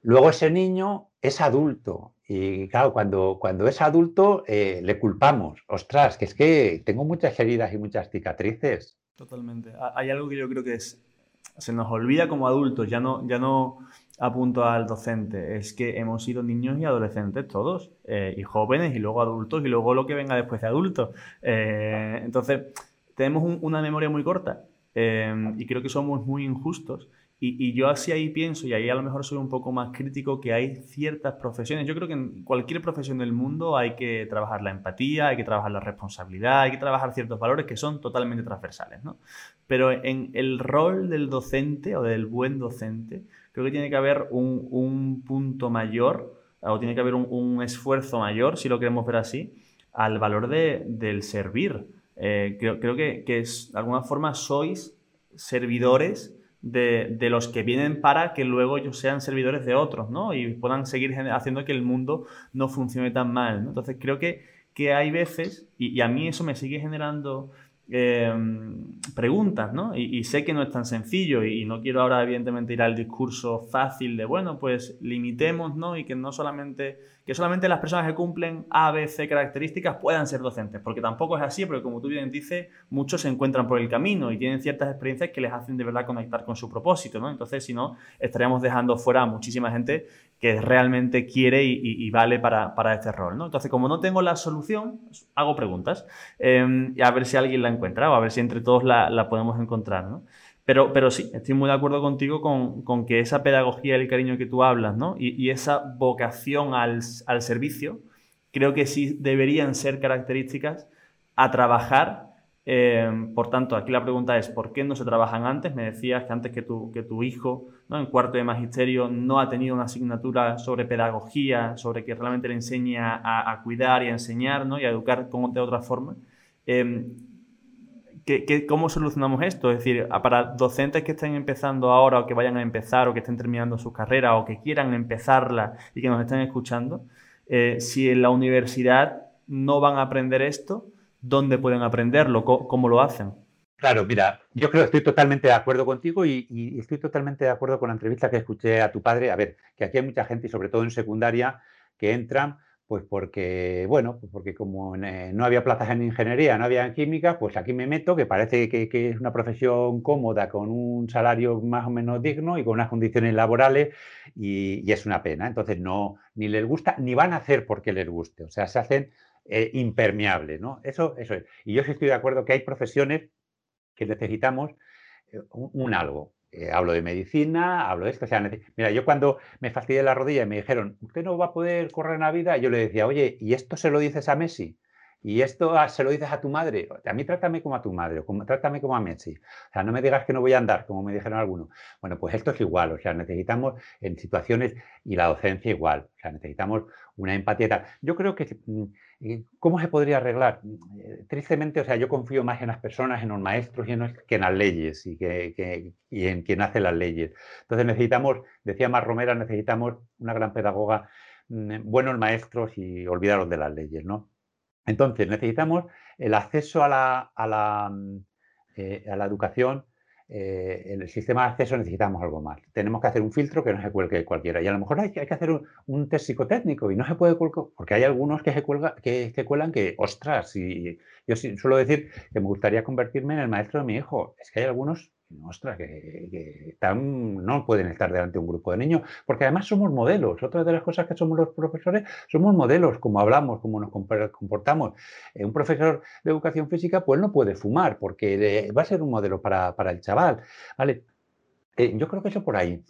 Luego ese niño es adulto. Y claro, cuando, cuando es adulto eh, le culpamos. Ostras, que es que tengo muchas heridas y muchas cicatrices. Totalmente. Hay algo que yo creo que es, se nos olvida como adultos, ya no, ya no apunto al docente, es que hemos sido niños y adolescentes todos, eh, y jóvenes, y luego adultos, y luego lo que venga después de adultos. Eh, entonces, tenemos una memoria muy corta em, y creo que somos muy injustos Y, yo así ahí pienso, y ahí a lo mejor soy un poco más crítico, que hay ciertas profesiones. Yo creo que en cualquier profesión del mundo hay que trabajar la empatía, hay que trabajar la responsabilidad, hay que trabajar ciertos valores que son totalmente transversales. ¿no? Pero en el rol del docente o del buen docente, creo que tiene que haber un, punto mayor, o tiene que haber un, esfuerzo mayor, si lo queremos ver así, al valor de, del servir. Eh, creo, creo que, que es, de alguna forma sois servidores de, los que vienen para que luego ellos sean servidores de otros, ¿no? Y puedan seguir haciendo que el mundo no funcione tan mal, Entonces creo que, que hay veces, y, a mí eso me sigue generando Em, preguntas, ¿no? Y, sé que no es tan sencillo y, no quiero ahora evidentemente ir al discurso fácil de, bueno, pues limitemos, ¿no? Y que no solamente, que solamente las personas que cumplen A, B, C características puedan ser docentes, porque tampoco es así, porque como tú bien dices, muchos se encuentran por el camino y tienen ciertas experiencias que les hacen de verdad conectar con su propósito, ¿no? Entonces, si no, estaríamos dejando fuera a muchísima gente que realmente quiere y, vale para, este rol. ¿no? Entonces, como no tengo la solución, hago preguntas em, y a ver si alguien la encuentra o a ver si entre todos la, podemos encontrar. ¿no? Pero, pero sí, estoy muy de acuerdo contigo con, que esa pedagogía el cariño que tú hablas ¿no? y, esa vocación al, al servicio, creo que sí deberían ser características a trabajar Em, por tanto, aquí la pregunta es, ¿por qué no se trabajan antes? Me decías que antes que tu, que tu hijo ¿no? en cuarto de magisterio no ha tenido una asignatura sobre pedagogía, sobre que realmente le enseña a, cuidar y a enseñar ¿no? y a educar de otra forma. Eh, cómo solucionamos esto? Es decir, para docentes que estén empezando ahora o que vayan a empezar o que estén terminando su carrera o que quieran empezarla y que nos estén escuchando, eh, si en la universidad no van a aprender esto, dónde pueden aprenderlo, cómo, lo hacen. Claro, mira, yo creo que estoy totalmente de acuerdo contigo y, estoy totalmente de acuerdo con la entrevista que escuché a tu padre. A ver, que aquí hay mucha gente, y sobre todo en secundaria, que entran, pues porque, bueno, pues porque como no había plazas en ingeniería, no había en química, pues aquí me meto, que parece que, es una profesión cómoda, con un salario más o menos digno y con unas condiciones laborales, y, es una pena. Entonces, no, ni les gusta, ni van a hacer porque les guste. O sea, se hacen eh, impermeable, ¿no? Eso, eso es. Y yo sí estoy de acuerdo que hay profesiones que necesitamos eh, un, algo. Eh, hablo de medicina, hablo de esto. Sea, mira, yo cuando me fastidié la rodilla y me dijeron, usted no va a poder correr en la vida, yo le decía, oye, ¿y esto se lo dices a Messi? Y esto se lo dices a tu madre. A mí trátame como a tu madre, trátame como a Messi. O sea, no me digas que no voy a andar, como me dijeron algunos. Bueno, pues esto es igual. O sea, necesitamos en situaciones y la docencia igual. O sea, necesitamos una empatía. Yo creo que, mm, ¿cómo se podría arreglar? Eh, tristemente, o sea, yo confío más en las personas, en los maestros y en que en las leyes y en quien hace las leyes. Entonces necesitamos, decía Mar Romera, necesitamos una gran pedagoga, mm, buenos maestros y olvidaros de las leyes, ¿no? Entonces, necesitamos el acceso a la, mm, eh, educación, eh, en el sistema de acceso necesitamos algo más. Tenemos que hacer un filtro que no se cuelgue cualquiera. Y a lo mejor hay, que hacer un, test psicotécnico y no se puede cuelgar, porque hay algunos que se, cuelga, que cuelan que, ostras, y yo suelo decir que me gustaría convertirme en el maestro de mi hijo. Es que hay algunos ostras, que, no pueden estar delante de un grupo de niños, porque además somos modelos. Otra de las cosas que somos los profesores, somos modelos, como hablamos, como nos comportamos. Eh, un profesor de educación física, pues no puede fumar, porque va a ser un modelo para, el chaval. ¿vale? Eh, yo creo que eso por ahí.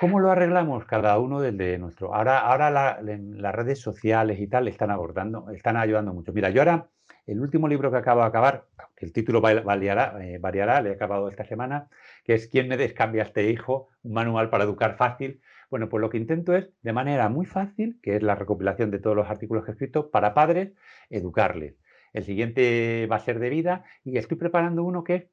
¿Cómo lo arreglamos? Cada uno desde nuestro. Ahora, ahora las redes sociales y tal están abordando, están ayudando mucho. Mira, yo ahora el último libro que acabo de acabar, el título variará, eh, variará, le he acabado esta semana, que es ¿Quién me descambia este hijo? Un manual para educar fácil. Bueno, pues lo que intento es, de manera muy fácil, que es la recopilación de todos los artículos que he escrito, para padres, educarles. El siguiente va a ser de vida y estoy preparando uno que es,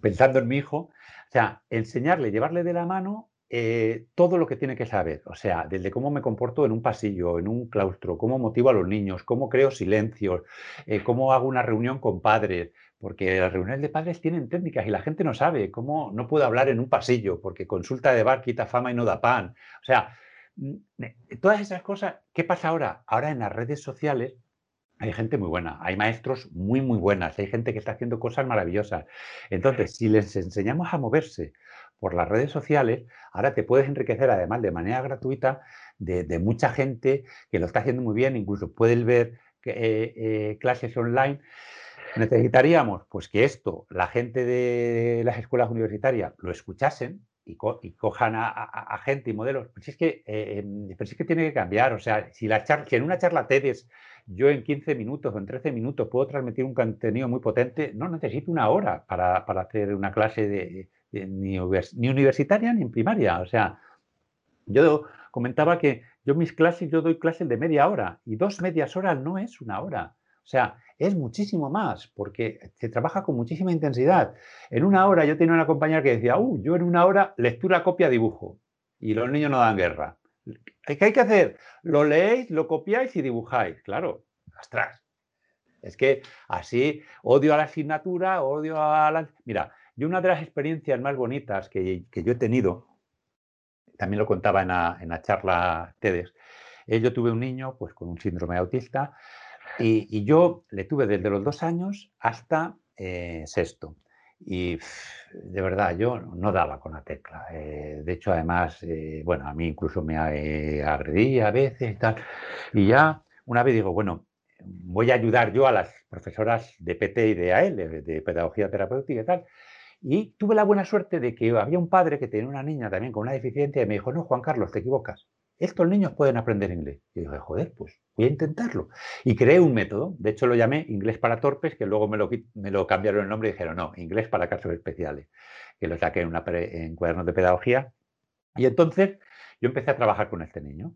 pensando en mi hijo, o sea, enseñarle, llevarle de la mano eh, todo lo que tiene que saber, o sea, desde cómo me comporto en un pasillo, en un claustro, cómo motivo a los niños, cómo creo silencios, eh, cómo hago una reunión con padres, porque las reuniones de padres tienen técnicas y la gente no sabe cómo no puedo hablar en un pasillo, porque consulta de bar quita fama y no da pan. O sea, mm, todas esas cosas, ¿qué pasa ahora? Ahora en las redes sociales hay gente muy buena, hay maestros muy, muy buenas, hay gente que está haciendo cosas maravillosas. Entonces, si les enseñamos a moverse por las redes sociales, ahora te puedes enriquecer además de manera gratuita de, mucha gente que lo está haciendo muy bien, incluso puedes ver eh, eh, clases online. Necesitaríamos pues que esto, la gente de las escuelas universitarias lo escuchasen y, cojan a, gente y modelos. Pues es que, eh, em, es que tiene que cambiar. O sea, si, la si en una charla TEDx yo en 15 minutos o en 13 minutos puedo transmitir un contenido muy potente, no necesito una hora para, hacer una clase de, ni, universitaria ni en primaria. O sea, yo comentaba que yo mis clases, yo doy clases de media hora y dos medias horas no es una hora. O sea, es muchísimo más porque se trabaja con muchísima intensidad. En una hora yo tenía una compañera que decía, uh, yo en una hora lectura, copia, dibujo. Y los niños no dan guerra. ¿Qué hay que hacer? Lo leéis, lo copiáis y dibujáis. Claro, ostras. Es que así odio a la asignatura, odio a la... Mira, yo una de las experiencias más bonitas que, yo he tenido, también lo contaba en la, charla TEDx, yo tuve un niño pues, con un síndrome autista y, yo le tuve desde los dos años hasta eh, sexto. Y de verdad, yo no daba con la tecla. Eh, de hecho, además, eh, bueno, a mí incluso me agredía a veces y tal. Y ya una vez digo, bueno, voy a ayudar yo a las profesoras de PT y de AL, de Pedagogía Terapéutica y tal. Y tuve la buena suerte de que había un padre que tenía una niña también con una deficiencia y me dijo, no, Juan Carlos, te equivocas estos niños pueden aprender inglés. Y dije, joder, pues voy a intentarlo. Y creé un método, de hecho lo llamé inglés para torpes, que luego me lo, cambiaron el nombre y dijeron, no, inglés para casos especiales, que lo saqué en, una, cuadernos de pedagogía. Y entonces yo empecé a trabajar con este niño,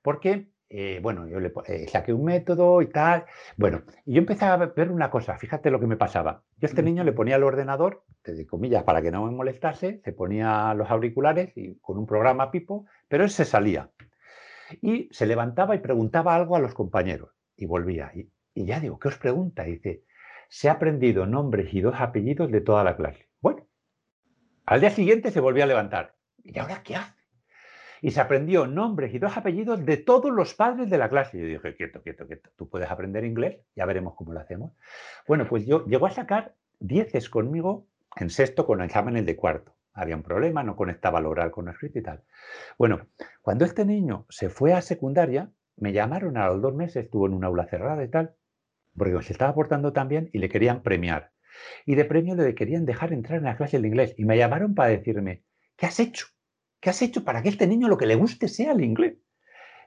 porque, eh, bueno, yo le eh, saqué un método y tal. Bueno, y yo empecé a ver una cosa, fíjate lo que me pasaba. Yo a este niño le ponía el ordenador, de comillas, para que no me molestase, se ponía los auriculares y con un programa Pipo, pero él se salía y se levantaba y preguntaba algo a los compañeros y volvía. Y, ya digo, ¿qué os pregunta? dice, se ha aprendido nombres y dos apellidos de toda la clase. Bueno, al día siguiente se volvió a levantar. ¿Y ahora qué hace? Y se aprendió nombres y dos apellidos de todos los padres de la clase. Y yo dije, quieto, quieto, quieto, tú puedes aprender inglés, ya veremos cómo lo hacemos. Bueno, pues yo llegó a sacar dieces conmigo en sexto con exámenes de cuarto había un problema, no conectaba lo oral con lo escrito y tal. Bueno, cuando este niño se fue a secundaria, me llamaron a los dos meses, estuvo en un aula cerrada y tal, porque se estaba portando tan bien y le querían premiar. Y de premio le querían dejar entrar en la clase de inglés. Y me llamaron para decirme, ¿qué has hecho? ¿Qué has hecho para que este niño lo que le guste sea el inglés?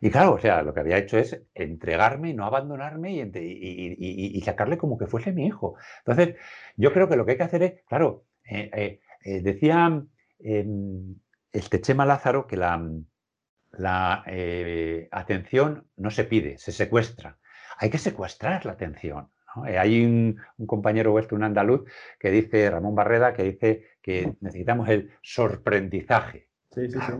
Y claro, o sea, lo que había hecho es entregarme no abandonarme y, sacarle como que fuese mi hijo. Entonces, yo creo que lo que hay que hacer es, claro, eh, eh, eh, decía em, este Chema Lázaro que la, atención no se pide, se secuestra. Hay que secuestrar la atención. Hay un, compañero vuestro, un andaluz, que dice, Ramón Barreda, que dice que necesitamos el sorprendizaje. Sí, sí, sí.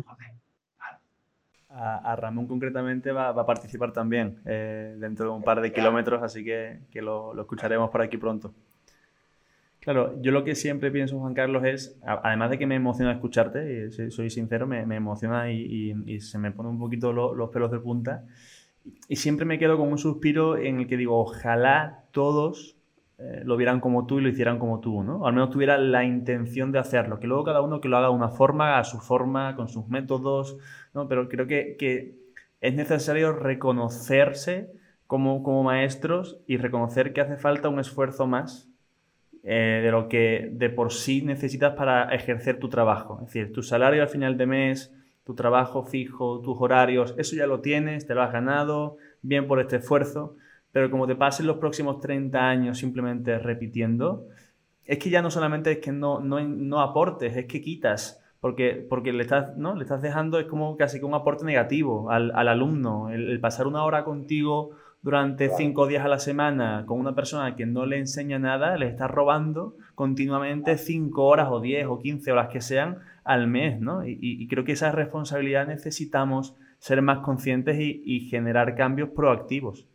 A, Ramón concretamente va, a participar también dentro de un par de kilómetros, así que, lo escucharemos por aquí pronto. Claro, yo lo que siempre pienso, Juan Carlos, es, además de que me emociona escucharte, y soy sincero, me, emociona y, se me pone un poquito los pelos de punta, y siempre me quedo con un suspiro en el que digo, ojalá todos eh, lo vieran como tú y lo hicieran como tú, ¿no? al menos tuvieran la intención de hacerlo, que luego cada uno que lo haga de una forma, a su forma, con sus métodos, ¿no? Pero creo que, que es necesario reconocerse como, como maestros y reconocer que hace falta un esfuerzo más eh, de lo que de por sí necesitas para ejercer tu trabajo. Es decir, tu salario al final de mes, tu trabajo fijo, tus horarios, eso ya lo tienes, te lo has ganado, bien por este esfuerzo, pero como te pasen los próximos 30 años simplemente repitiendo, es que ya no solamente es que no, no, aportes, es que quitas, porque, porque le, estás, ¿no? le estás dejando, es como casi que un aporte negativo al, alumno, el pasar una hora contigo durante cinco días a la semana con una persona que no le enseña nada, le está robando continuamente cinco horas o diez o quince horas que sean al mes, ¿no? Y, creo que esa responsabilidad necesitamos ser más conscientes y, generar cambios proactivos.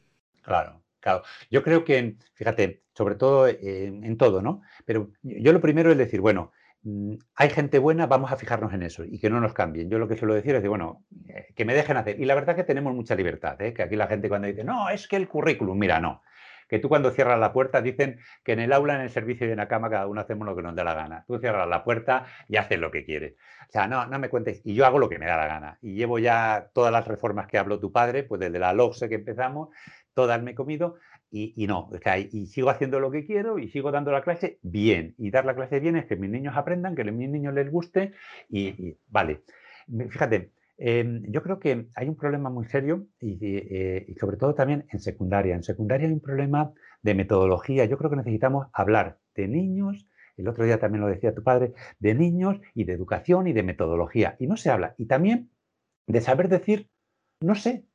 Claro, claro. Yo creo que, fíjate, sobre todo en todo, ¿no? Pero yo lo primero es decir, bueno, Mm, hay gente buena, vamos a fijarnos en eso y que no nos cambien. Yo lo que suelo decir es de, bueno, eh, que me dejen hacer. Y la verdad que tenemos mucha libertad, ¿eh? que aquí la gente cuando dice, no, es que el currículum, mira, no. Que tú cuando cierras la puerta dicen que en el aula, en el servicio y en la cama cada uno hacemos lo que nos da la gana. Tú cierras la puerta y haces lo que quieres. O sea, no, no me cuentes. Y yo hago lo que me da la gana. Y llevo ya todas las reformas que habló tu padre, pues desde la LOGSE que empezamos, todas me he comido y, no, o sea, y sigo haciendo lo que quiero y sigo dando la clase bien. Y dar la clase bien es que mis niños aprendan, que a mis niños les guste y, vale. Fíjate, em, yo creo que hay un problema muy serio eh, y, sobre todo también en secundaria. En secundaria hay un problema de metodología. Yo creo que necesitamos hablar de niños, el otro día también lo decía tu padre, de niños y de educación y de metodología. Y no se habla. Y también de saber decir, no sé,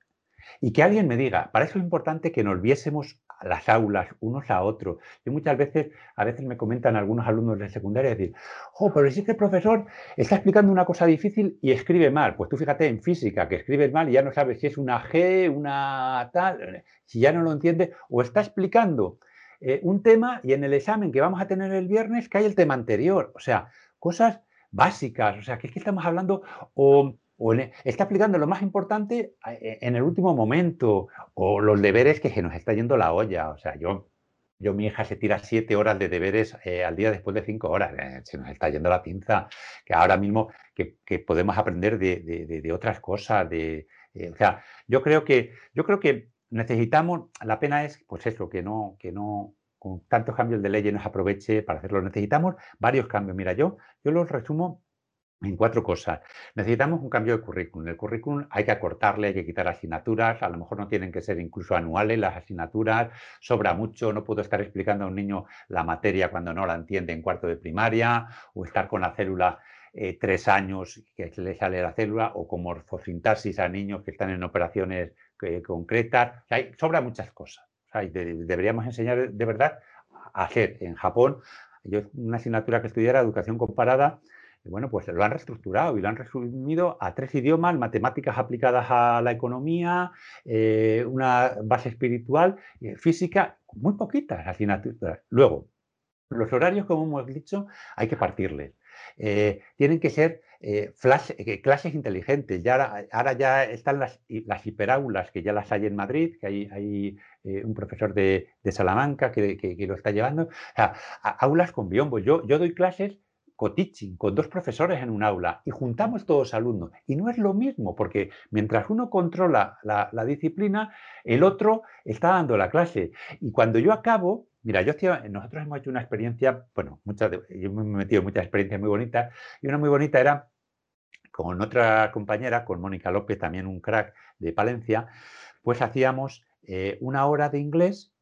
y que alguien me diga, para eso es importante que nos viésemos a las aulas unos a otros. Yo muchas veces, a veces me comentan algunos alumnos de secundaria, decir, oh, pero si es que el profesor está explicando una cosa difícil y escribe mal. Pues tú fíjate en física, que escribes mal y ya no sabes si es una G, una tal, si ya no lo entiendes, o está explicando eh, un tema y en el examen que vamos a tener el viernes hay el tema anterior. O sea, cosas básicas, o sea, que es que estamos hablando, o o está aplicando lo más importante e, en el último momento, o los deberes que se nos está yendo la olla. O sea, yo, yo mi hija se tira siete horas de deberes eh, al día después de cinco horas. Eh, se nos está yendo la pinza, que ahora mismo que, podemos aprender de, otras cosas. De, eh, o sea, yo creo que, yo creo que necesitamos, la pena es, pues eso, que no, que no, con tantos cambios de ley nos aproveche para hacerlo. Necesitamos varios cambios. Mira, yo, yo los resumo en cuatro cosas. Necesitamos un cambio de currículum. El currículum hay que acortarle, hay que quitar asignaturas, a lo mejor no tienen que ser incluso anuales las asignaturas, sobra mucho, no puedo estar explicando a un niño la materia cuando no la entiende en cuarto de primaria, o estar con la célula eh, tres años que le sale la célula, o con morfosintaxis a niños que están en operaciones eh, concretas. hay, sobra muchas cosas. deberíamos enseñar de verdad a hacer. En Japón, yo una asignatura que estudiara educación comparada, bueno, pues lo han reestructurado y lo han resumido a tres idiomas, matemáticas aplicadas a la economía, eh, una base espiritual, eh, física, muy poquitas asignaturas. Luego, los horarios, como hemos dicho, hay que partirles. Eh, tienen que ser clases inteligentes. Ya, ahora ya están las, las, hiperaulas, que ya las hay en Madrid, que hay, un profesor de, Salamanca que, lo está llevando. Aulas con biombo. Yo, yo doy clases co-teaching con dos profesores en un aula y juntamos todos alumnos. Y no es lo mismo, porque mientras uno controla la, disciplina, el otro está dando la clase. Y cuando yo acabo, mira, yo nosotros hemos hecho una experiencia, bueno, muchas, yo me he metido en muchas experiencias muy bonitas, y una muy bonita era con otra compañera, con Mónica López, también un crack de Palencia, pues hacíamos eh, una hora de inglés,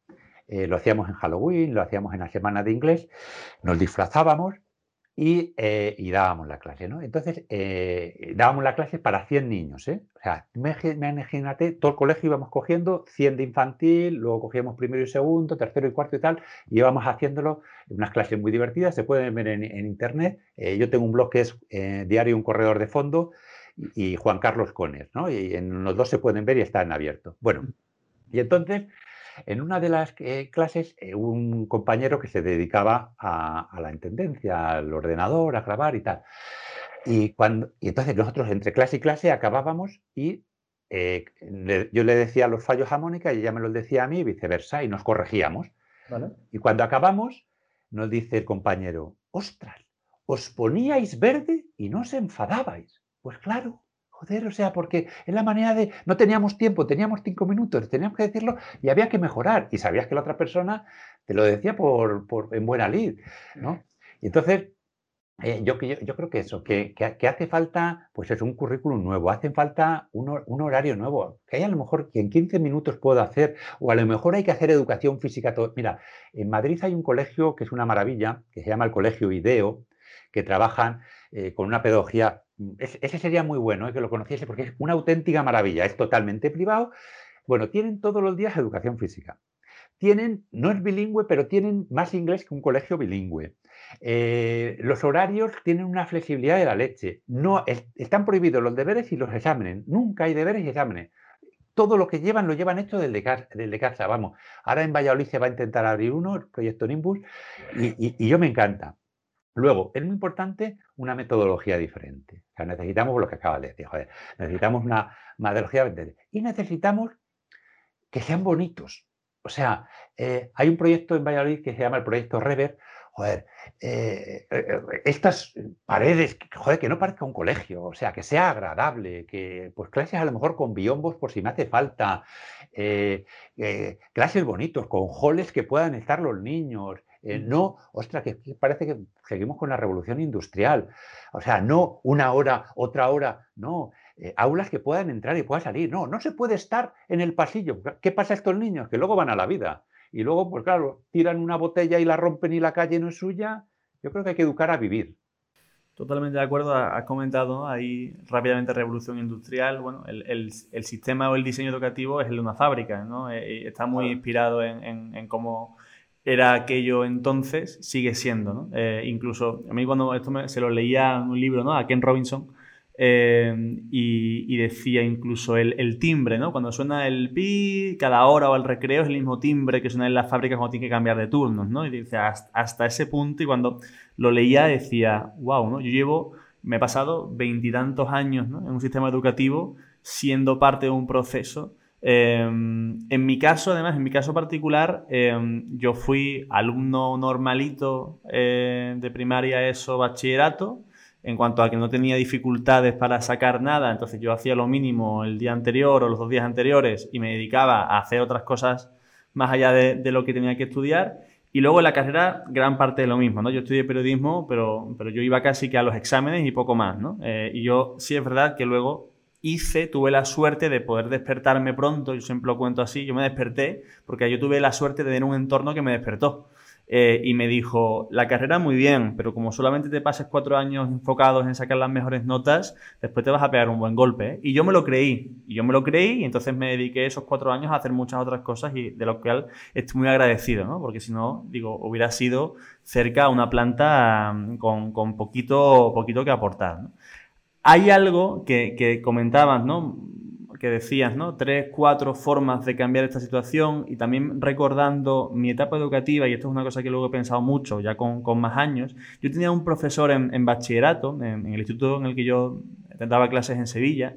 eh, lo hacíamos en Halloween, lo hacíamos en la semana de inglés, nos disfrazábamos eh, y, dábamos la clase, ¿no? Entonces, eh, dábamos la clase para 100 niños, ¿eh? O sea, imagínate, todo el colegio íbamos cogiendo 100 de infantil, luego cogíamos primero y segundo, tercero y cuarto y tal, y íbamos haciéndolo, unas clases muy divertidas, se pueden ver en, internet. yo tengo un blog que es Diario Un Corredor de Fondo y, Juan Carlos Cones, ¿no? Y en los dos se pueden ver y están abiertos. Bueno, y entonces en una de las eh, clases, eh, un compañero que se dedicaba a, la intendencia, al ordenador, a grabar y tal. Y, cuando, y entonces nosotros entre clase y clase acabábamos y eh, yo le decía los fallos a Mónica y ella me los decía a mí y viceversa y nos corregíamos. Y cuando acabamos, nos dice el compañero, ostras, os poníais verde y no os enfadabais. Pues claro, Joder, o sea, porque es la manera de... No teníamos tiempo, teníamos cinco minutos, teníamos que decirlo y había que mejorar. Y sabías que la otra persona te lo decía por, en buena lid, ¿no? Y entonces, eh, yo, yo, creo que eso, que, hace falta, pues es un currículum nuevo, hace falta un, un, horario nuevo, que hay a lo mejor que en 15 minutos puedo hacer, o a lo mejor hay que hacer educación física. Todo. Mira, en Madrid hay un colegio que es una maravilla, que se llama el Colegio IDEO, que trabajan eh, con una pedagogía Mm, ese sería muy bueno, ¿eh? que lo conociese, porque es una auténtica maravilla. Es totalmente privado. Bueno, tienen todos los días educación física. Tienen, no es bilingüe, pero tienen más inglés que un colegio bilingüe. Eh, los horarios tienen una flexibilidad de la leche. No, están prohibidos los deberes y los exámenes. Nunca hay deberes y exámenes. Todo lo que llevan lo llevan hecho desde casa, casa. Vamos, ahora en Valladolid se va a intentar abrir uno, el proyecto Nimbus, y yo me encanta. Luego, es muy importante una metodología diferente. O sea, necesitamos lo que acaba de decir, joder, necesitamos una metodología diferente. Y necesitamos que sean bonitos. O sea, eh, hay un proyecto en Valladolid que se llama el proyecto Rever. joder, eh, eh, estas paredes, joder, que no parezca un colegio, o sea, que sea agradable, que pues clases a lo mejor con biombos por si me hace falta, eh, clases bonitos, con halls que puedan estar los niños, no, ostras, que, parece que seguimos con la revolución industrial. O sea, no una hora, otra hora, no. aulas que puedan entrar y puedan salir. No, no se puede estar en el pasillo. ¿Qué pasa a estos niños? Que luego van a la vida. Y luego, pues claro, tiran una botella y la rompen y la calle no es suya. Yo creo que hay que educar a vivir. Totalmente de acuerdo, has comentado ahí rápidamente revolución industrial. Bueno, el, sistema o el diseño educativo es el de una fábrica, ¿no? Eh, está muy inspirado en, cómo era aquello entonces, sigue siendo, ¿no? Eh, incluso, a mí cuando esto se lo leía en un libro, ¿no? A Ken Robinson, Em, y, decía incluso el, timbre, ¿no? Cuando suena el pi, cada hora o el recreo es el mismo timbre que suena en las fábricas cuando tiene que cambiar de turnos, ¿no? Y dice, hasta, ese punto, y cuando lo leía decía, wow, ¿no? Yo llevo, me he pasado veintitantos años en un sistema educativo siendo parte de un proceso. Em, en mi caso, además, en mi caso particular, em, yo fui alumno normalito eh, de primaria, eso, bachillerato, en cuanto a que no tenía dificultades para sacar nada, entonces yo hacía lo mínimo el día anterior o los dos días anteriores y me dedicaba a hacer otras cosas más allá de, lo que tenía que estudiar. Y luego en la carrera, gran parte de lo mismo, ¿no? Yo estudié periodismo, pero, pero yo iba casi que a los exámenes y poco más, ¿no? Eh, y yo sí es verdad que luego hice, tuve la suerte de poder despertarme pronto, yo siempre lo cuento así, yo me desperté porque yo tuve la suerte de tener un entorno que me despertó. Eh, y me dijo, la carrera muy bien, pero como solamente te pases cuatro años enfocados en sacar las mejores notas, después te vas a pegar un buen golpe. ¿eh? Y yo me lo creí, y yo me lo creí, y entonces me dediqué esos cuatro años a hacer muchas otras cosas y de lo cual estoy muy agradecido, ¿no? Porque si no, digo, hubiera sido cerca a una planta mm, con, con poquito, poquito que aportar. Hay algo que, comentabas, ¿no? que decías, ¿no? Tres, cuatro formas de cambiar esta situación y también recordando mi etapa educativa, y esto es una cosa que luego he pensado mucho, ya con, más años, yo tenía un profesor en, bachillerato, en, el instituto en el que yo daba clases en Sevilla,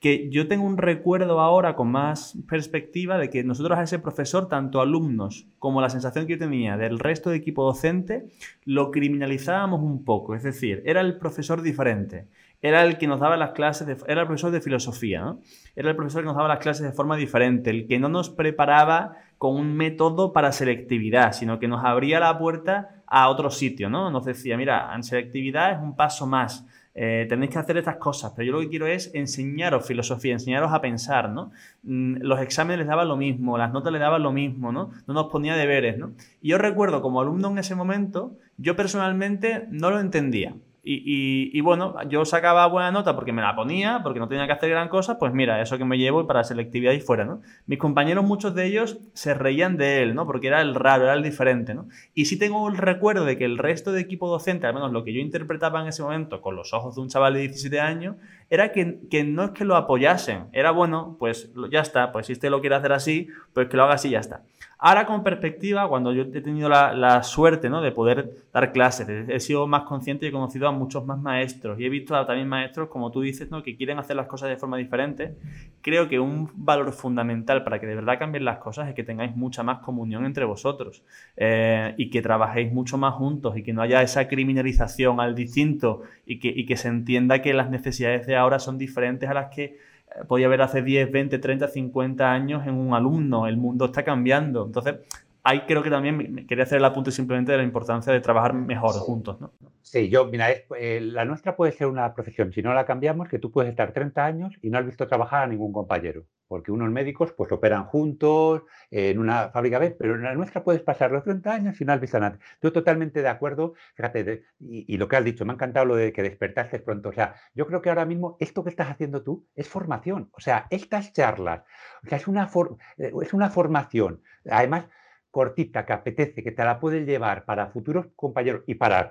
que yo tengo un recuerdo ahora con más perspectiva de que nosotros a ese profesor, tanto alumnos como la sensación que yo tenía del resto de equipo docente, lo criminalizábamos un poco, es decir, era el profesor diferente era el que nos daba las clases, era el profesor de filosofía, ¿no? Era el profesor que nos daba las clases de forma diferente, el que no nos preparaba con un método para selectividad, sino que nos abría la puerta a otro sitio, ¿no? Nos decía, mira, en selectividad es un paso más, eh, tenéis que hacer estas cosas, pero yo lo que quiero es enseñaros filosofía, enseñaros a pensar, ¿no? Mm, los exámenes les daban lo mismo, las notas les daban lo mismo, ¿no? No nos ponía deberes, ¿no? Y yo recuerdo como alumno en ese momento, yo personalmente no lo entendía. Y, bueno, yo sacaba buena nota porque me la ponía, porque no tenía que hacer gran cosa, pues mira, eso que me llevo para selectividad y fuera, ¿no? Mis compañeros, muchos de ellos, se reían de él, ¿no? Porque era el raro, era el diferente, ¿no? Y sí tengo el recuerdo de que el resto de equipo docente, al menos lo que yo interpretaba en ese momento con los ojos de un chaval de 17 años, era que, que no es que lo apoyasen, era bueno, pues ya está, pues si este lo quiere hacer así, pues que lo haga así y ya está. Ahora con perspectiva, cuando yo he tenido la, suerte ¿no? de poder dar clases, he sido más consciente y he conocido a muchos más maestros y he visto también maestros, como tú dices, ¿no? que quieren hacer las cosas de forma diferente. Creo que un valor fundamental para que de verdad cambien las cosas es que tengáis mucha más comunión entre vosotros eh, y que trabajéis mucho más juntos y que no haya esa criminalización al distinto y que se entienda que las necesidades de ahora son diferentes a las que podía haber hace 10, 20, 30, 50 años en un alumno. El mundo está cambiando. Entonces, ahí creo que también quería hacer el apunte simplemente de la importancia de trabajar mejor juntos. ¿no? Sí, yo, mira, eh, la nuestra puede ser una profesión, si no la cambiamos, que tú puedes estar 30 años y no has visto trabajar a ningún compañero, porque unos médicos pues operan juntos en una fábrica B, pero en la nuestra puedes pasar los 30 años y no has visto nada. Estoy totalmente de acuerdo, fíjate, y, lo que has dicho, me ha encantado lo de que despertaste pronto, o sea, yo creo que ahora mismo esto que estás haciendo tú es formación, o sea, estas charlas, o sea, es una, eh, es una formación, además cortita que apetece, que te la puedes llevar para futuros compañeros y para,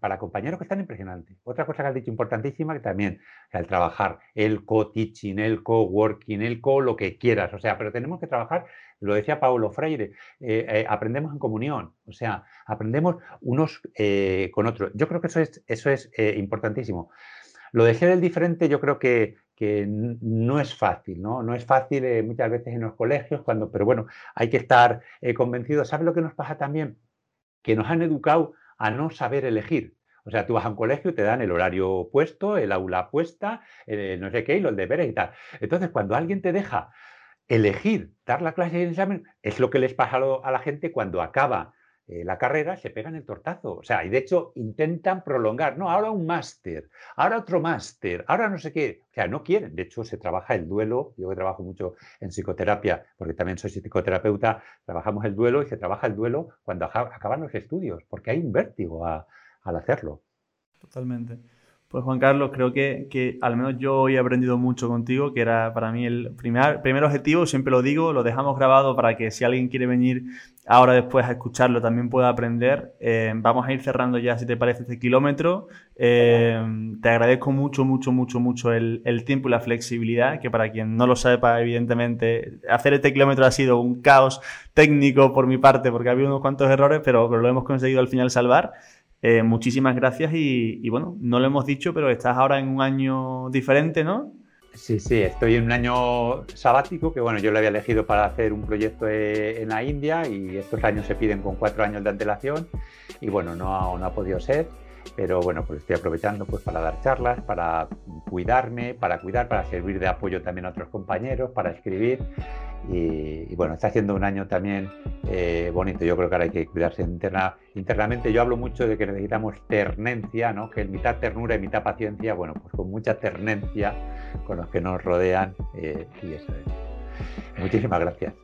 para compañeros que están impresionantes. Otra cosa que has dicho importantísima, que también, el trabajar, el co-teaching, el co-working, el co lo que quieras, o sea, pero tenemos que trabajar, lo decía Paulo Freire, eh, eh, aprendemos en comunión, o sea, aprendemos unos eh, con otros. Yo creo que eso es, eso es importantísimo. Lo de ser el diferente yo creo que, que no es fácil, ¿no? No es fácil eh, muchas veces en los colegios, cuando, pero bueno, hay que estar eh, convencidos. ¿Sabes lo que nos pasa también? Que nos han educado a no saber elegir. O sea, tú vas a un colegio y te dan el horario puesto, el aula puesta, no sé qué, y los deberes y tal. Entonces, cuando alguien te deja elegir dar la clase y el examen, es lo que les pasa a la gente cuando acaba eh, la carrera, se pegan el tortazo. O sea, y de hecho intentan prolongar, no, ahora un máster, ahora otro máster, ahora no sé qué. O sea, no quieren. De hecho, se trabaja el duelo. Yo que trabajo mucho en psicoterapia, porque también soy psicoterapeuta, trabajamos el duelo y se trabaja el duelo cuando acaban los estudios, porque hay un vértigo al hacerlo. Totalmente. Pues Juan Carlos, creo que, al menos yo hoy he aprendido mucho contigo, que era para mí el primer, primer objetivo, siempre lo digo, lo dejamos grabado para que si alguien quiere venir ahora después a escucharlo también pueda aprender. Eh, vamos a ir cerrando ya, si te parece, este kilómetro. Eh, te agradezco mucho, mucho, mucho, mucho el, tiempo y la flexibilidad, que para quien no lo sepa, evidentemente, hacer este kilómetro ha sido un caos técnico por mi parte, porque ha habido unos cuantos errores, pero lo hemos conseguido al final salvar. Eh, muchísimas gracias y, bueno, no lo hemos dicho, pero estás ahora en un año diferente, ¿no? Sí, sí, estoy en un año sabático que bueno, yo lo había elegido para hacer un proyecto e, en la India y estos años se piden con cuatro años de antelación y bueno, no no ha podido ser pero bueno, pues estoy aprovechando pues para dar charlas, para cuidarme, para cuidar, para servir de apoyo también a otros compañeros, para escribir y, bueno, está haciendo un año también eh, bonito. Yo creo que ahora hay que cuidarse interna, internamente. Yo hablo mucho de que necesitamos ternencia, ¿no? que mitad ternura y mitad paciencia. Bueno, pues con mucha ternencia con los que nos rodean eh, y eso es. Muchísimas gracias.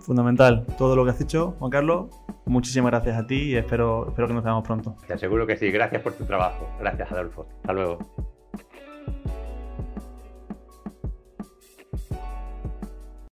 Fundamental. Todo lo que has hecho, Juan Carlos, muchísimas gracias a ti y espero, espero que nos veamos pronto. Te aseguro que sí. Gracias por tu trabajo. Gracias, Adolfo. Hasta luego.